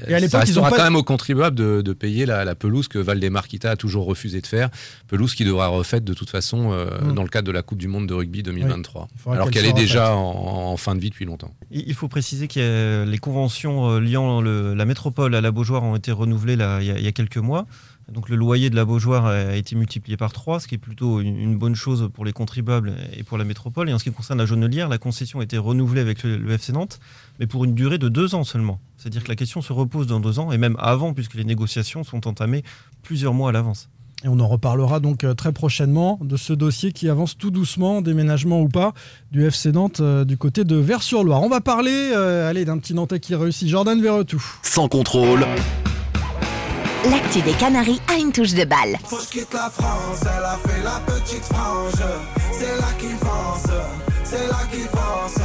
Et à ça restera pas- quand même aux contribuables de, de payer la, la pelouse que Valdemarquita a toujours refusé de faire. Pelouse qui devra refaite de toute façon euh, Mm. dans le cadre de la Coupe du Monde de rugby 2023. il faudra alors qu'elle est déjà en, en fin de vie depuis longtemps. Il faut préciser que les conventions euh, liant le- la métropole à la Beaujoire ont été renouvelées là, il, y a, il y a quelques mois. Donc le loyer de la Beaujoire a été multiplié par 3, ce qui est plutôt une, bonne chose pour les contribuables et pour la métropole. Et en ce qui concerne la Jaunelière, la concession a été renouvelée avec le, le FC Nantes, mais pour une durée de deux ans seulement. C'est-à-dire que la question se repose dans deux ans, et même avant, puisque les négociations sont entamées plusieurs mois à l'avance. Et on en reparlera donc euh, très prochainement de ce dossier qui avance tout doucement, déménagement ou pas, du FC Nantes euh, du côté de Vers-sur-Loire. On va parler euh, allez, d'un petit Nantais qui réussit, Jordan Verretou. Sans contrôle, L'actu des Canaries a une touche de balle. Faut que quitte la France, elle a fait la petite frange. C'est là qu'il pense, c'est là qu'il pense.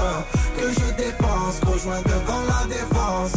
Que je dépense, rejoins devant la défense.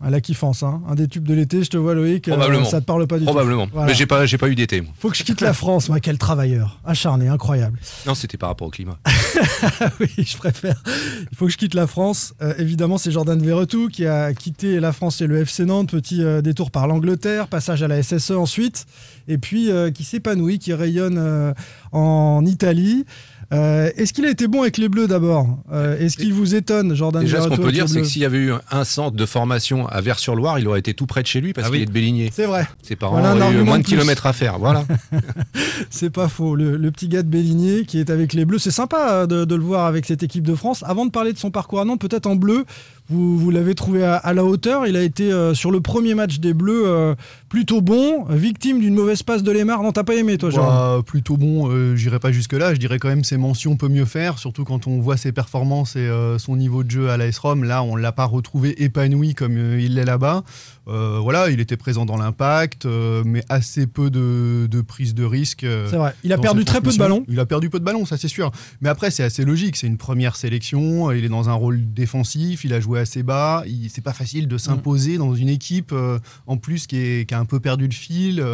À la kiffance, hein. un des tubes de l'été, je te vois Loïc, euh, Probablement. ça te parle pas du Probablement. tout. Voilà. Mais j'ai pas, j'ai pas eu d'été. Faut que je quitte la France, moi, quel travailleur. Acharné, incroyable. Non, c'était par rapport au climat. [laughs] oui, je préfère. Il faut que je quitte la France. Euh, évidemment, c'est Jordan Verretou qui a quitté la France et le FC Nantes. Petit euh, détour par l'Angleterre, passage à la SSE ensuite. Et puis euh, qui s'épanouit, qui rayonne euh, en Italie. Euh, Est-ce qu'il a été bon avec les Bleus d'abord Euh, Est-ce qu'il vous étonne, Jordan Déjà, ce qu'on peut dire, c'est que s'il y avait eu un centre de formation à Vers-sur-Loire, il aurait été tout près de chez lui parce Ah qu'il est de Béligné. C'est vrai. Ses parents Voilà auraient eu moins de kilomètres à faire. Voilà. [laughs] C'est pas faux. Le, le petit gars de Béligné qui est avec les Bleus. C'est sympa euh, de, de le voir avec cette équipe de France. Avant de parler de son parcours à Nantes, peut-être en bleu, vous, l'avez trouvé à, la hauteur. Il a été euh, sur le premier match des Bleus euh, plutôt bon, victime d'une mauvaise passe de Lemar. Non, t'as pas aimé toi, Jean Bah, plutôt bon, euh, j'irai pas jusque-là. Je dirais quand même ses mentions peut mieux faire, surtout quand on voit ses performances et son niveau de jeu à l'AS Rome. Là, on l'a pas retrouvé épanoui comme il l'est là-bas. Euh, voilà, il était présent dans l'impact, euh, mais assez peu de, de prise de risque. euh, C'est vrai. Il a perdu très peu de ballons. Il a perdu peu de ballons, ça c'est sûr. Mais après, c'est assez logique. C'est une première sélection. Il est dans un rôle défensif. Il a joué assez bas. Il- C'est pas facile de s'imposer dans une équipe en plus qui, est- qui a un peu perdu le fil.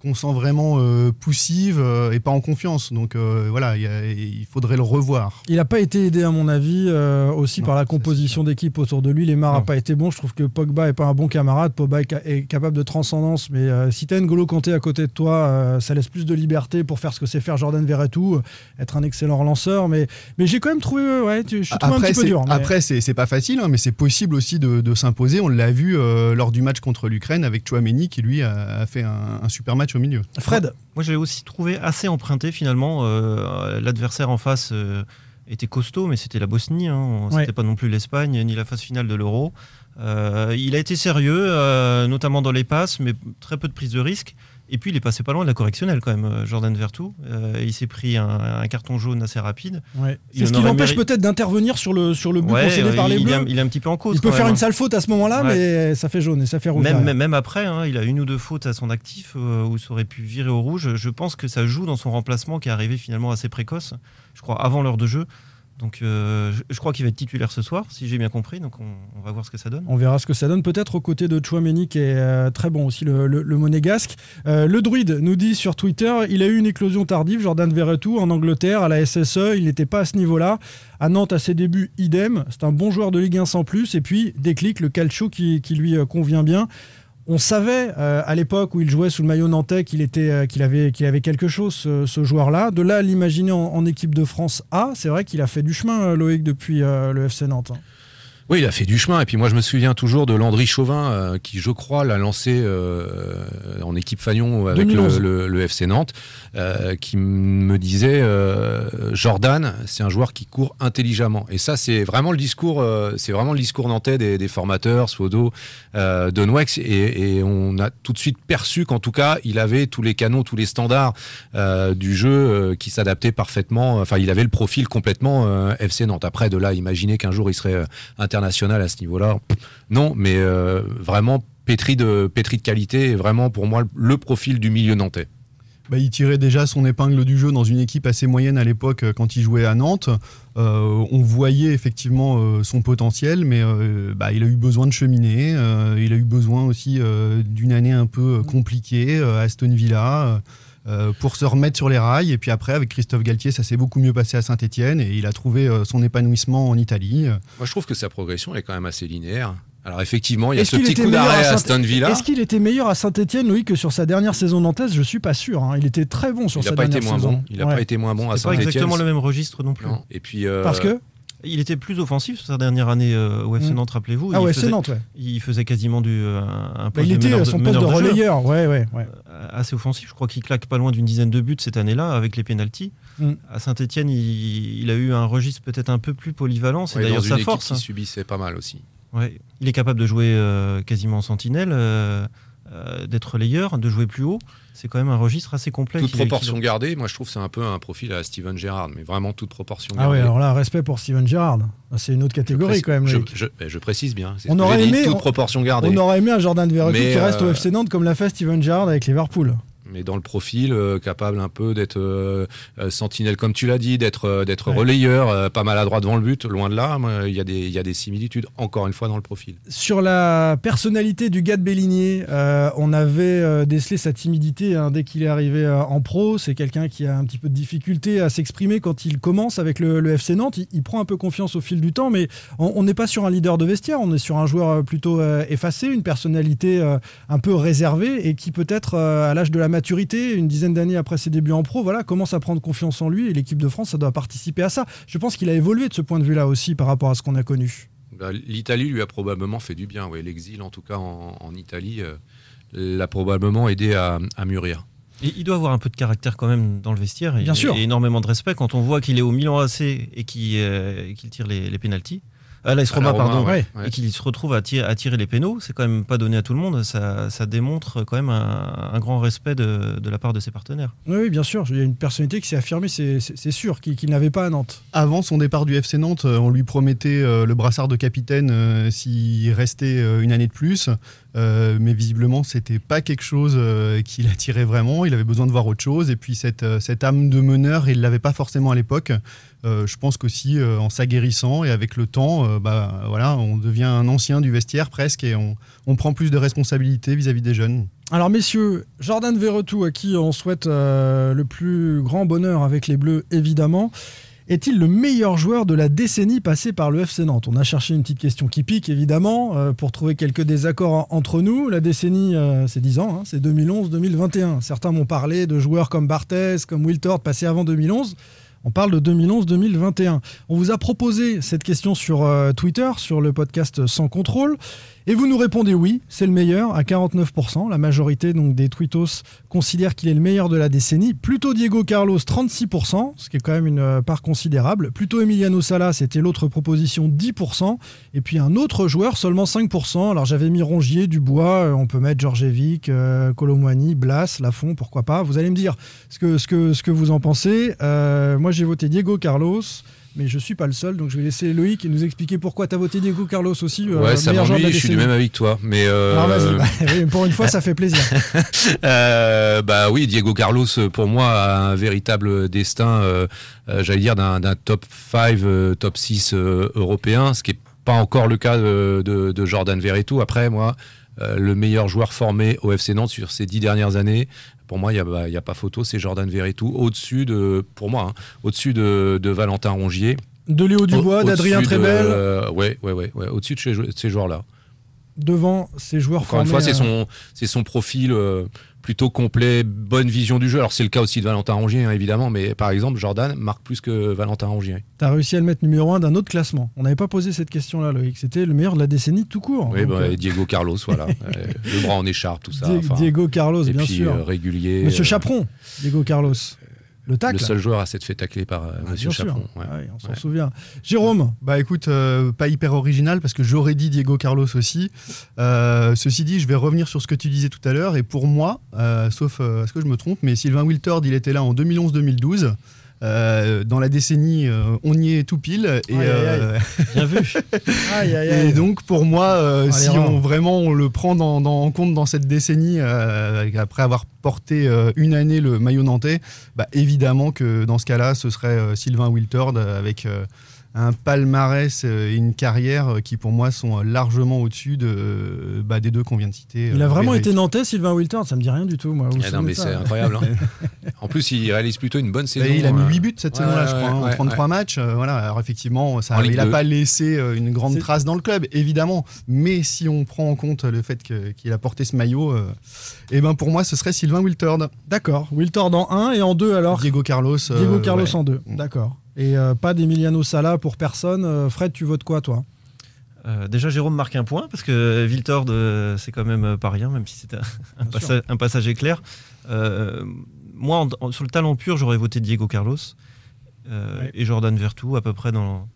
Qu'on sent vraiment euh, poussive euh, et pas en confiance. Donc euh, voilà, il faudrait le revoir. Il n'a pas été aidé, à mon avis, aussi par la composition d'équipe autour de lui. Lemar n'a pas été bon. Je trouve que Pogba n'est pas un bon camarade. Pogba est, ca- est capable de transcendance. Mais si tu as N'Golo Kanté à côté de toi, ça laisse plus de liberté pour faire ce que c'est faire Jordan Verretou, être un excellent lanceur. Mais, mais j'ai quand même trouvé. Ouais, je suis trouvé un Après, petit peu dur. mais- après, c'est pas facile, hein, mais c'est possible aussi de, de s'imposer. On l'a vu lors du match contre l'Ukraine avec Chouameni qui lui a, a fait un, un super match au milieu. Fred Moi, je l'ai aussi trouvé assez emprunté finalement. Euh, L'adversaire en face euh, était costaud, mais c'était la Bosnie. Hein. C'était Ouais. pas non plus l'Espagne ni la phase finale de l'Euro. Euh, il a été sérieux, euh, notamment dans les passes, mais très peu de prise de risque. Et puis, il est passé pas loin de la correctionnelle quand même, euh, Jordan Vertou. Euh, il s'est pris un, un carton jaune assez rapide. Ouais. C'est ce qui l'empêche méri- peut-être d'intervenir sur le, sur le but Ouais, concédé par les il, Bleus. est un, il est un petit peu en cause. Il peut faire même, une sale faute à ce moment-là, mais ça fait jaune et ça fait rouge. Même, derrière. même, même après, hein, il a une ou deux fautes à son actif euh, où ça aurait pu virer au rouge. Je pense que ça joue dans son remplacement qui est arrivé finalement assez précoce, je crois avant l'heure de jeu. Donc euh, je, crois qu'il va être titulaire ce soir, si j'ai bien compris. Donc on, va voir ce que ça donne. On verra ce que ça donne, peut-être aux côtés de Chouameni, qui est euh, très bon aussi, le, le- le monégasque. Euh, le druide nous dit sur Twitter il a eu une éclosion tardive, Jordan Verretou, en Angleterre, à la SSE. Il n'était pas à ce niveau-là. À Nantes, à ses débuts, idem. C'est un bon joueur de Ligue 1 sans plus. Et puis, déclic, le calcio qui, lui convient bien. On savait euh, à l'époque où il jouait sous le maillot nantais qu'il était, euh, qu'il avait, qu'il avait quelque chose, ce, ce joueur-là. De là l'imaginer en, équipe de France A, c'est vrai qu'il a fait du chemin, euh, Loïc, depuis le FC Nantes. hein. Oui, il a fait du chemin. Et puis moi, je me souviens toujours de Landry Chauvin, euh, qui, je crois, l'a lancé euh, en équipe Fagnon avec le, 2011. le- le FC Nantes, euh, qui me disait Jordan, c'est un joueur qui court intelligemment. Et ça, c'est vraiment le discours, c'est vraiment le discours nantais des, des formateurs, Swodo, euh, de Nwex. Et, et on a tout de suite perçu qu'en tout cas, il avait tous les canons, tous les standards du jeu qui s'adaptaient parfaitement. Enfin, il avait le profil complètement FC Nantes. Après, de là, imaginer qu'un jour il serait euh, international à ce niveau-là, non, mais euh, vraiment pétri de, pétri de qualité, et vraiment pour moi le profil du milieu nantais. Bah, il tirait déjà son épingle du jeu dans une équipe assez moyenne à l'époque euh, quand il jouait à Nantes. Euh, on voyait effectivement son potentiel, mais bah, il a eu besoin de cheminer. il a eu besoin aussi d'une année un peu compliquée à Aston Villa. Euh, pour se remettre sur les rails. Et puis après, avec Christophe Galtier, ça s'est beaucoup mieux passé à Saint-Etienne et il a trouvé euh, son épanouissement en Italie. Moi, je trouve que sa progression est quand même assez linéaire. Alors effectivement, il y a ce petit coup d'arrêt à à Aston Villa. Est-ce qu'il était meilleur à Saint-Etienne, Loïc, que sur sa dernière saison nantaise? Je suis pas sûr. hein. Il était très bon sur Il sa n'a pas été dernière moins saison. bon. Il n'a Ouais. pas été moins bon à C'est pas Saint-Etienne. exactement le même registre non plus. Non. Et puis euh, Parce que? Il était plus offensif sur sa dernière année euh, au FC Mm. Nantes, rappelez-vous. Ah Il ouais, FC faisait- Nantes, ouais. Il faisait quasiment du, euh, un Bah, il de était meneur son poste de relayeur. Ouais, ouais, ouais. Assez offensif. Je crois qu'il claque pas loin d'une dizaine de buts cette année-là avec les pénalties. Mm. À Saint-Etienne, il, il a eu un registre peut-être un peu plus polyvalent. C'est ouais, d'ailleurs sa force. qui hein. subissait pas mal aussi. Ouais. Il est capable de jouer euh, quasiment en sentinelle, euh, euh, d'être relayeur, de jouer plus haut. C'est quand même un registre assez complet. Toute proportion a- gardée, moi je trouve que c'est un peu un profil à Steven Gerrard, mais vraiment toute proportion Ah gardée. ouais, alors là, respect pour Steven Gerrard. Ah, C'est une autre catégorie précise- quand même. je, Loïc. je- je précise bien. c'est On aurait j'ai dit, aimé- toute on- proportion gardée. On aurait aimé un Jordan Verretou qui reste au euh, FC Nantes comme l'a fait Steven Gerrard avec Liverpool. Mais dans le profil, euh, capable un peu d'être euh, euh, sentinelle, comme tu l'as dit, d'être d'être Ouais. relayeur, pas maladroit devant le but, loin de là. Il y, a des- il y a des similitudes, encore une fois, dans le profil. Sur la personnalité du gars de Bélinier, on avait décelé sa timidité hein, dès qu'il est arrivé en pro. C'est quelqu'un qui a un petit peu de difficulté à s'exprimer quand il commence avec le, le FC Nantes. Il, il prend un peu confiance au fil du temps, mais on n'est pas sur un leader de vestiaire, on est sur un joueur plutôt effacé, une personnalité un peu réservée et qui peut-être à l'âge de la maturité, une dizaine d'années après ses débuts en pro, voilà, commence à prendre confiance en lui et l'équipe de France, ça doit participer à ça. Je pense qu'il a évolué de ce point de vue-là aussi par rapport à ce qu'on a connu. Bah, L'Italie lui a probablement fait du bien. Ouais. L'exil, en tout cas en, en Italie, euh, l'a probablement aidé à, à mûrir. Et il doit avoir un peu de caractère quand même dans le vestiaire. et- Bien sûr. Et énormément de respect quand on voit qu'il est au Milan AC et qu'il euh, qu'il tire les, les pénalties. À l'AS À Roma, Roma, pardon. ouais, ouais. Et qu'il se retrouve à tirer, à tirer les pénaux. C'est quand même pas donné à tout le monde. Ça, ça démontre quand même un, un grand respect de, de la part de ses partenaires. Oui, oui, bien sûr. Il y a une personnalité qui s'est affirmée, c'est c'est- c'est sûr, qu'il qu'il n'avait pas à Nantes. Avant son départ du FC Nantes, euh, on lui promettait euh, le brassard de capitaine euh, s'il restait une année de plus. Euh, mais visiblement, c'était pas quelque chose euh, qui l'attirait vraiment. Il avait besoin de voir autre chose. Et puis, cette, euh, cette âme de meneur, il l'avait pas forcément à l'époque. Je pense qu'aussi, en s'aguerrissant et avec le temps, bah, voilà, on devient un ancien du vestiaire presque et on, on prend plus de responsabilités vis-à-vis des jeunes. Alors messieurs, Jordan Verretou, à qui on souhaite le plus grand bonheur avec les Bleus, évidemment, est-il le meilleur joueur de la décennie passée par le FC Nantes? On a cherché une petite question qui pique, évidemment, euh, pour trouver quelques désaccords en- entre nous. La décennie, euh, c'est 10 ans, hein, c'est 2011-2021. Certains m'ont parlé de joueurs comme Barthez, comme Wiltord, passés avant 2011. On parle de 2011-2021. On vous a proposé cette question sur euh, Twitter, sur le podcast Sans Contrôle, et vous nous répondez oui, c'est le meilleur à 49%. La majorité donc des tweetos considère qu'il est le meilleur de la décennie. Plutôt Diego Carlos 36%, ce qui est quand même une euh, part considérable. Plutôt Emiliano Sala, c'était l'autre proposition 10%. Et puis un autre joueur seulement 5%. Alors j'avais mis Rongier, Dubois, euh, on peut mettre Georgievic, euh, Colomwani, Blas, Lafont, pourquoi pas. Vous allez me dire ce que, vous en pensez. Moi j'ai voté Diego Carlos. Mais je suis pas le seul, donc je vais laisser Loïc nous expliquer pourquoi tu as voté Diego Carlos aussi. euh, ouais, ça m'ennuie, je suis du même avec toi. Mais euh, bah, [laughs] oui, pour une fois ça fait plaisir. [laughs] Euh, bah oui, Diego Carlos, pour moi, a un véritable destin, j'allais dire, d'un top 5, euh, top 6 euh, européen, ce qui n'est pas encore le cas de, de- de Jordan Verretou. Après, moi, le meilleur joueur formé au FC Nantes sur ces dix dernières années, pour moi, il n'y a, y a pas photo, c'est Jordan Verretou, au-dessus de, pour moi, hein, au-dessus de, de Valentin Rongier. De Léo Dubois, d'Adrien Trebel. euh, ouais, ouais, ouais, ouais, au-dessus de ces, jou- de ces joueurs-là. devant ces joueurs Encore une fois, c'est son, son profil euh, plutôt complet, bonne vision du jeu. Alors c'est le cas aussi de Valentin Rongier, hein, évidemment, mais par exemple, Jordan marque plus que Valentin Rongier. T'as réussi à le mettre numéro un d'un autre classement. On n'avait pas posé cette question-là, Loïc. C'était le meilleur de la décennie tout court. Oui, Donc, bah, euh, Diego Carlos, voilà. [laughs] Euh, le bras en écharpe, tout ça. Di- enfin, Diego Carlos, et bien puis, sûr. euh, régulier. Monsieur Chaperon, Diego Carlos. Le tacle. Le seul joueur à s'être fait tacler par euh, Monsieur sûr. Chaperon. ouais. Ouais, on s'en Ouais. souvient. Jérôme Bah écoute, euh, pas hyper original parce que j'aurais dit Diego Carlos aussi. Euh, ceci dit, je vais revenir sur ce que tu disais tout à l'heure. Et pour moi, euh, sauf euh, est-ce que je me trompe, mais Sylvain Wiltord, il était là en 2011-2012. Euh, dans la décennie, euh, on y est tout pile. Et, Aïe, aïe, aïe. euh, Bien vu. [laughs] Aïe, aïe, et donc pour moi, euh, Allez, si on vraiment on le prend dans, dans- en compte dans cette décennie, euh, après avoir porté euh, une année le maillot nantais, bah, évidemment que dans ce cas-là, ce serait euh, Sylvain Wiltord avec euh, un palmarès euh, et une carrière euh, qui pour moi sont euh, largement au-dessus de, bah, des deux qu'on vient de citer. Il a vraiment été nantais, Sylvain Wiltord. Ça me dit rien du tout, moi. Eh non, mais c'est incroyable. hein. [laughs] en plus, il réalise plutôt une bonne Bah, saison. il a mis euh, 8 buts cette ouais, saison-là, je ouais, crois, hein, en ouais, 33 ouais. matchs. euh, voilà, alors effectivement, ça, En Ligue il n'a 2. pas laissé une grande trace dans le club, évidemment. Mais si on prend en compte le fait qu'il a porté ce maillot, euh, eh ben pour moi, ce serait Sylvain Wiltord. D'accord. Wiltord en 1 et en 2 alors Diego Carlos. euh, Diego Carlos ouais. en 2. D'accord. Et euh, pas d'Emiliano Sala pour personne. Euh, Fred, tu votes quoi, toi? Euh, déjà, Jérôme marque un point parce que Viltord, euh, c'est quand même pas rien, même si c'était un, passage, un passage éclair. Moi, en- en- sur le talent pur, j'aurais voté Diego Carlos Ouais. et Jordan Vertu à peu près dans,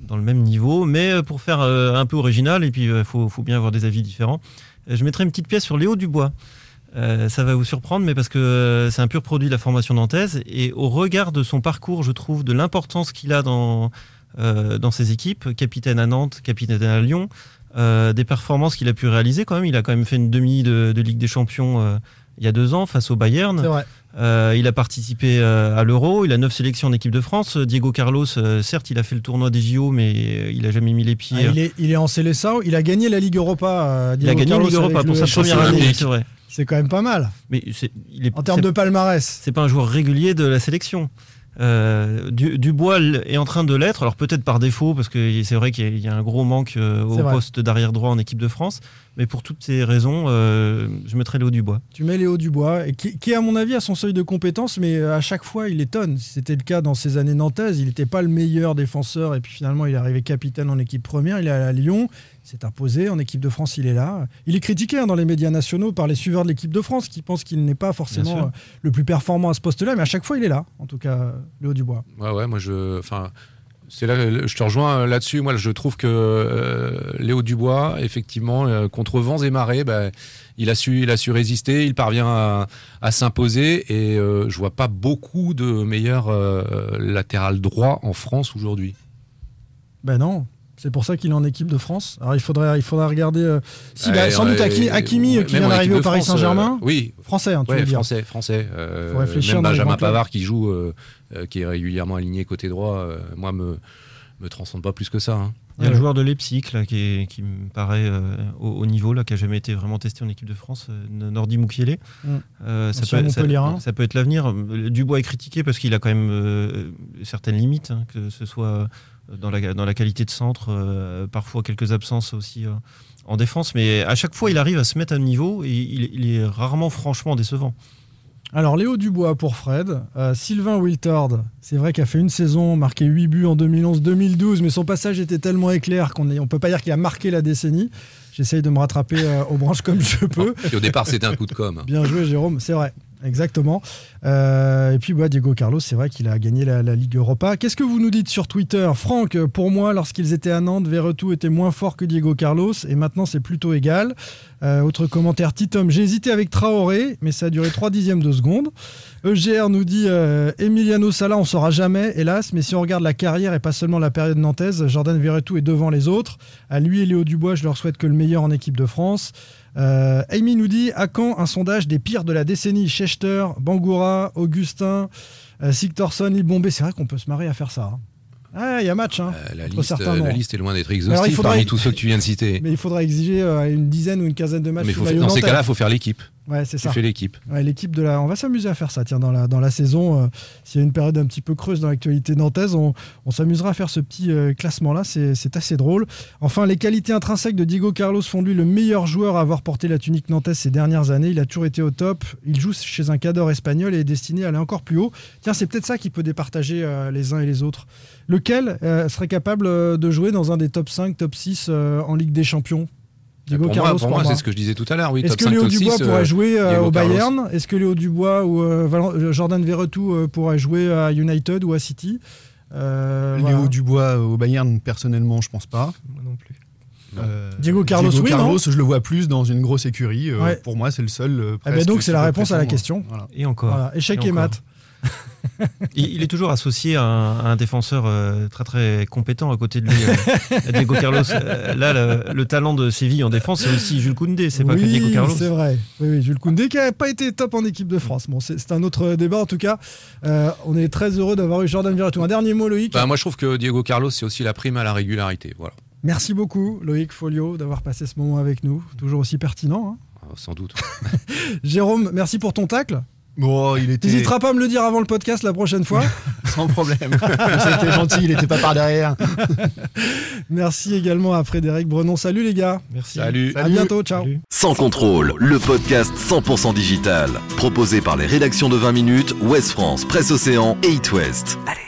dans le même niveau. Mais pour faire un peu original, et puis il faut, faut bien avoir des avis différents, je mettrais une petite pièce sur Léo Dubois. Euh, ça va vous surprendre, mais parce que euh, c'est un pur produit de la formation nantaise. Et au regard de son parcours, je trouve, de l'importance qu'il a dans, euh, dans ses équipes, capitaine à Nantes, capitaine à Lyon, euh, des performances qu'il a pu réaliser quand même. Il a quand même fait une demi de, de Ligue des Champions il y a deux ans face au Bayern. C'est vrai. Il a participé à l'Euro, il a neuf sélections en équipe de France. Diego Carlos, certes, il a fait le tournoi des JO, mais il a jamais mis les pieds. Ah, il, est, il est en Célessao. Il a gagné la Ligue Europa. euh, Il a Diego gagné la Ligue Europa pour sa première année, c'est vrai. C'est quand même pas mal. Mais c'est- il est, En termes de palmarès. c'est pas un joueur régulier de la sélection. Euh, Du- Dubois est en train de l'être, alors peut-être par défaut, parce que c'est vrai qu'il y a- il y a un gros manque euh, au poste d'arrière droit en équipe de France, mais pour toutes ces raisons, euh, je mettrai Léo Dubois. Tu mets Léo Dubois, et qui, qui, à mon avis, a son seuil de compétence, mais euh, à chaque fois, il étonne. C'était le cas dans ses années nantaises, il n'était pas le meilleur défenseur, et puis finalement, il est arrivé capitaine en équipe première. Il est allé à Lyon, s'est imposé. En équipe de France, il est là. Il est critiqué hein, dans les médias nationaux par les suiveurs de l'équipe de France, qui pensent qu'il n'est pas forcément euh, le plus performant à ce poste-là, mais à chaque fois, il est là, en tout cas, Léo Dubois. Ouais, ouais, moi je. Enfin. C'est là, je te rejoins euh, là-dessus. Moi, je trouve que euh, Léo Dubois, effectivement, euh, contre vents et marées, bah, il a su, il a su résister. Il parvient à, à s'imposer et euh, je vois pas beaucoup de meilleurs latéral droit en France aujourd'hui. Ben non. C'est pour ça qu'il est en équipe de France. Alors il faudrait, il faudrait regarder. euh, si, bah, sans doute Hakimi, Hakimi, euh, qui vient en d'arriver au Paris France, Saint-Germain. euh, oui, Français, hein, tu Ouais, veux dire. français, français. Euh, Faut réfléchir même Benjamin. Pavard qui joue, euh, euh, qui est régulièrement aligné côté droit, euh, moi me me transcende pas plus que ça. hein. Il y a le joueur de Leipzig là, qui, est- qui me paraît euh, au, au niveau, là, qui a jamais été vraiment testé en équipe de France, euh, Nordi Mukiele. Mm. Euh, ça, peut, ça, Montpellierin. ça peut être l'avenir. Dubois est critiqué parce qu'il a quand même certaines limites, hein, que ce soit dans la, dans la qualité de centre, parfois quelques absences aussi en défense, mais à chaque fois il arrive à se mettre à niveau et il, il est rarement franchement décevant. Alors Léo Dubois pour Fred, Euh, Sylvain Wiltord, c'est vrai qu'il a fait une saison, marqué 8 buts en 2011-2012, mais son passage était tellement éclair qu'on ne peut pas dire qu'il a marqué la décennie. J'essaye de me rattraper euh, aux branches comme je peux. Et au départ, c'était un coup de com. Bien joué Jérôme, c'est vrai. Exactement. Euh, et puis bah, Diego Carlos, c'est vrai qu'il a gagné la, Ligue Europa. Qu'est-ce que vous nous dites sur Twitter? Franck, pour moi, lorsqu'ils étaient à Nantes, Verretou était moins fort que Diego Carlos et maintenant c'est plutôt égal. Euh, autre commentaire, Titom, j'ai hésité avec Traoré, mais ça a duré 3 dixièmes de seconde. EGR nous dit euh, Emiliano Sala, on saura jamais, hélas, mais si on regarde la carrière et pas seulement la période nantaise, Jordan Verretou est devant les autres. À lui et Léo Dubois, je leur souhaite que le meilleur en équipe de France. Euh, Amy nous dit à quand un sondage des pires de la décennie? Schechter, Bangoura, Augustin, euh, Sigtorsson, Bombay. C'est vrai qu'on peut se marrer à faire ça. hein. Ah, il y a match. Hein, Euh, la, liste, euh, la liste est loin d'être exhaustive parmi tous ceux que tu viens de citer. Mais il faudra exiger une dizaine ou une quinzaine de matchs. Mais faut- dans ces cas-là, il faut faire l'équipe. Ouais, c'est ça. Tu fais l'équipe. Ouais, l'équipe de la. On va s'amuser à faire ça. Tiens, dans la dans la saison, euh, s'il y a une période un petit peu creuse dans l'actualité nantaise, on, on s'amusera à faire ce petit euh, classement là. C'est assez drôle. Enfin, les qualités intrinsèques de Diego Carlos font de lui le meilleur joueur à avoir porté la tunique nantaise ces dernières années. Il a toujours été au top. Il joue chez un cadre espagnol et est destiné à aller encore plus haut. Tiens, c'est peut-être ça qui peut départager euh, les uns et les autres. Lequel serait capable de jouer dans un des top 5, top 6 euh, en Ligue des Champions? Diego pour Carlos, moi, pour moi, c'est ce que je disais tout à l'heure. Oui, Est-ce que 5, Léo Dubois 6, pourrait euh, jouer euh, Diego au. Bayern Est-ce que Léo Dubois ou euh, Jordan Verretou euh, pourrait jouer à United ou à City? Euh, Léo voilà. Dubois au Bayern, personnellement, je pense pas. Moi non plus. Euh, Diego Carlos, oui, Carlos, non je le vois plus dans une grosse écurie. Euh, Ouais. Pour moi, c'est le seul. euh, Eh ben donc, c'est la réponse à la question. Voilà. Et encore. Voilà, échec et encore. mat. Il, il est toujours associé à un, à un défenseur euh, très très compétent à côté de lui, euh, Diego Carlos. Euh, là, le, le talent de Séville en défense, c'est aussi Jules Koundé, c'est pas que Oui, Diego Carlos. c'est vrai. Oui, oui, Jules Koundé qui n'a pas été top en équipe de France. Bon, c'est un autre débat en tout cas. Euh, on est très heureux d'avoir eu Jordan Verretou. Un dernier mot, Loïc. Bah, moi, je trouve que Diego Carlos, c'est aussi la prime à la régularité. Voilà, Merci beaucoup, Loïc Folio, d'avoir passé ce moment avec nous. Toujours aussi pertinent. hein. Euh, sans doute. [laughs] Jérôme, merci pour ton tacle. Bon, il était T'hésiteras pas à me le dire avant le podcast la prochaine fois? [laughs] sans problème. [laughs] C'était gentil, il était pas par derrière. [laughs] Merci également à Frédéric Brenon. Salut les gars. Merci. Salut. À bientôt. Ciao. Salut. Sans contrôle, le podcast 100% digital. Proposé par les rédactions de 20 minutes, Ouest France, Presse Océan et It West. Allez,